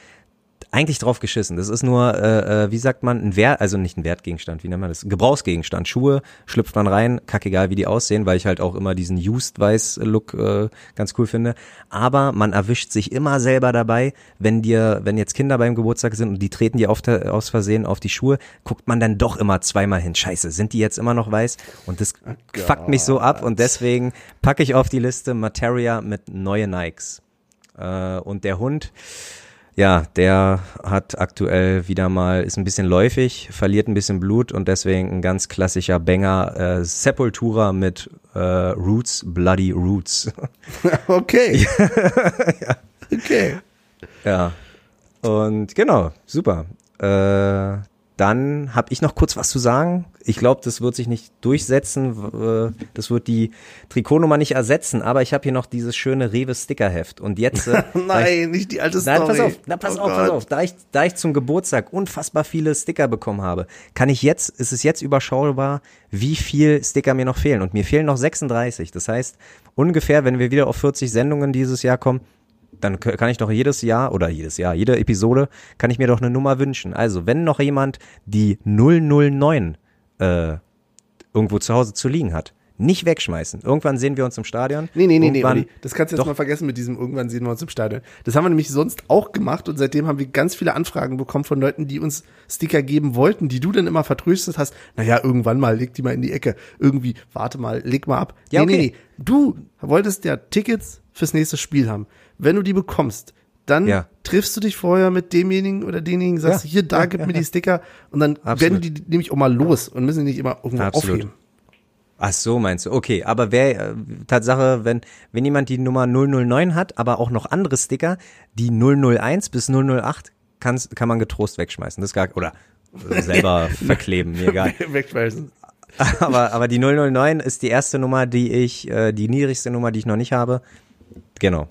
eigentlich drauf geschissen. Das ist nur, äh, äh, wie sagt man, ein Wert, also nicht ein Wertgegenstand, wie nennt man das? Ein Gebrauchsgegenstand. Schuhe schlüpft man rein, kackegal, wie die aussehen, weil ich halt auch immer diesen Used-Weiß-Look äh, ganz cool finde. Aber man erwischt sich immer selber dabei, wenn dir, wenn jetzt Kinder beim Geburtstag sind und die treten dir auf, aus Versehen auf die Schuhe, guckt man dann doch immer zweimal hin. Scheiße, sind die jetzt immer noch weiß? Und das fuckt mich so ab und deswegen packe ich auf die Liste Materia mit neue Nikes. Äh, und der Hund, ja, der hat aktuell wieder mal, ist ein bisschen läufig, verliert ein bisschen Blut und deswegen ein ganz klassischer Banger, äh, Sepultura mit äh, Roots, Bloody Roots. [laughs] Okay. [laughs] Okay. ja. Und genau, super. Äh, dann habe ich noch kurz was zu sagen. Ich glaube, das wird sich nicht durchsetzen. äh, Das wird die Trikotnummer nicht ersetzen. Aber ich habe hier noch dieses schöne Rewe Stickerheft. Und jetzt. äh, [laughs] da ich- Nein, nicht die alte Nein, Story. pass auf, na, pass Oh auf, pass Gott. auf. Da ich, da ich zum Geburtstag unfassbar viele Sticker bekommen habe, kann ich jetzt, ist es jetzt überschaubar, wie viel Sticker mir noch fehlen. Und mir fehlen noch 36. Das heißt, ungefähr, wenn wir wieder auf 40 Sendungen dieses Jahr kommen, dann kann ich doch jedes Jahr oder jedes Jahr, jede Episode, kann ich mir doch eine Nummer wünschen. Also, wenn noch jemand die 009 äh, irgendwo zu Hause zu liegen hat, nicht wegschmeißen. Irgendwann sehen wir uns im Stadion. Nee, nee, nee, nee, Irgendwann- Olli. Das kannst du jetzt Doch. mal vergessen mit diesem irgendwann sehen wir uns im Stadion. Das haben wir nämlich sonst auch gemacht und seitdem haben wir ganz viele Anfragen bekommen von Leuten, die uns Sticker geben wollten, die du dann immer vertröstet hast. Naja, irgendwann mal, leg die mal in die Ecke. Irgendwie, warte mal, leg mal ab. Ja, nee, okay. nee, nee. Du wolltest ja Tickets fürs nächste Spiel haben. Wenn du die bekommst, dann Ja. triffst du dich vorher mit demjenigen oder denjenigen, sagst, Ja, hier, da ja, gib mir die Sticker und dann Absolut. werden die nämlich auch mal los und müssen die nicht immer irgendwo Absolut. aufheben. Ach so, meinst du? Okay, aber wer, äh, Tatsache, wenn, wenn jemand die Nummer 009 hat, aber auch noch andere Sticker, die 001 bis 008 kann's, kann man getrost wegschmeißen. Das gar, oder selber [laughs] verkleben, mir egal. [laughs] Wegschmeißen. [laughs] Aber, aber die 009 ist die erste Nummer, die ich, äh, die niedrigste Nummer, die ich noch nicht habe. Genau.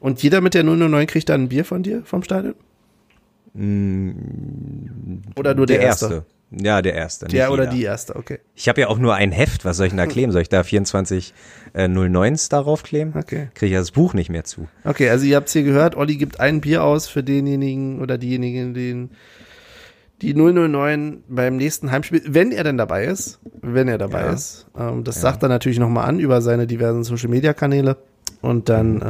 Und jeder mit der 009 kriegt dann ein Bier von dir vom Stadion? Oder nur der, Der erste? erste. Ja, der erste. Der oder jeder. die erste, okay. Ich habe ja auch nur ein Heft, was soll ich denn da [laughs] kleben? Soll ich da 24 äh, 09s darauf kleben? Okay. Kriege ich ja das Buch nicht mehr zu. Okay, also ihr habt's hier gehört, Olli gibt ein Bier aus für denjenigen oder diejenigen, den die 009 beim nächsten Heimspiel, wenn er denn dabei ist, wenn er dabei Ja. ist. Ähm, das sagt er natürlich nochmal an über seine diversen Social-Media-Kanäle und dann,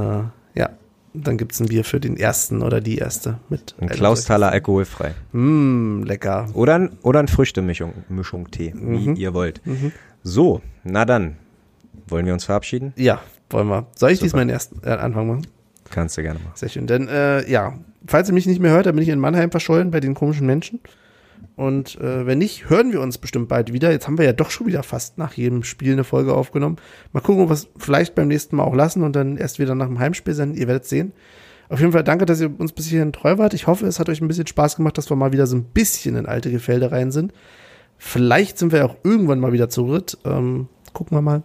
äh, ja, dann gibt's ein Bier für den ersten oder die erste mit. Ein Klausthaler alkoholfrei. Mm, lecker. Oder ein, oder ein Früchtemischung Mischung Tee, Mhm. wie ihr wollt. So, na dann. Wollen wir uns verabschieden? Ja, wollen wir. Soll ich Super. diesmal den ersten äh, Anfang machen? Kannst du gerne machen. Sehr schön. Denn äh, ja, falls ihr mich nicht mehr hört, dann bin ich in Mannheim verschollen bei den komischen Menschen. Und äh, wenn nicht, hören wir uns bestimmt bald wieder. Jetzt haben wir ja doch schon wieder fast nach jedem Spiel eine Folge aufgenommen. Mal gucken, ob wir es vielleicht beim nächsten Mal auch lassen und dann erst wieder nach dem Heimspiel senden. Ihr werdet sehen. Auf jeden Fall danke, dass ihr uns bis hierhin treu wart. Ich hoffe, es hat euch ein bisschen Spaß gemacht, dass wir mal wieder so ein bisschen in alte Gefilde rein sind. Vielleicht sind wir auch irgendwann mal wieder zu dritt. Ähm, gucken wir mal.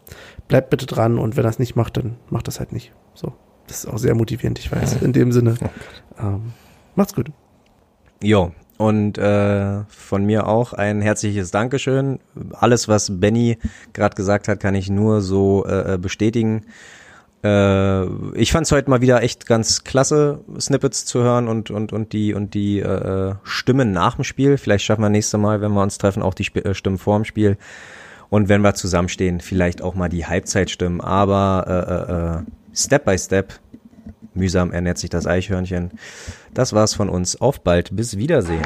Bleibt bitte dran und wenn das nicht macht, dann macht das halt nicht. So. Das ist auch sehr motivierend, ich weiß. In dem Sinne. [laughs] Ähm, macht's gut. Jo, und äh, von mir auch ein herzliches Dankeschön. Alles, was Benny gerade gesagt hat, kann ich nur so äh, bestätigen. Äh, ich fand es heute mal wieder echt ganz klasse, Snippets zu hören und und und die und die äh, Stimmen nach dem Spiel. Vielleicht schaffen wir nächste Mal, wenn wir uns treffen, auch die Sp äh, Stimmen vor dem Spiel. Und wenn wir zusammenstehen, vielleicht auch mal die Halbzeitstimmen. Aber äh, äh, äh, Step by Step Mühsam ernährt sich das Eichhörnchen. Das war's von uns. Auf bald. Bis Wiedersehen.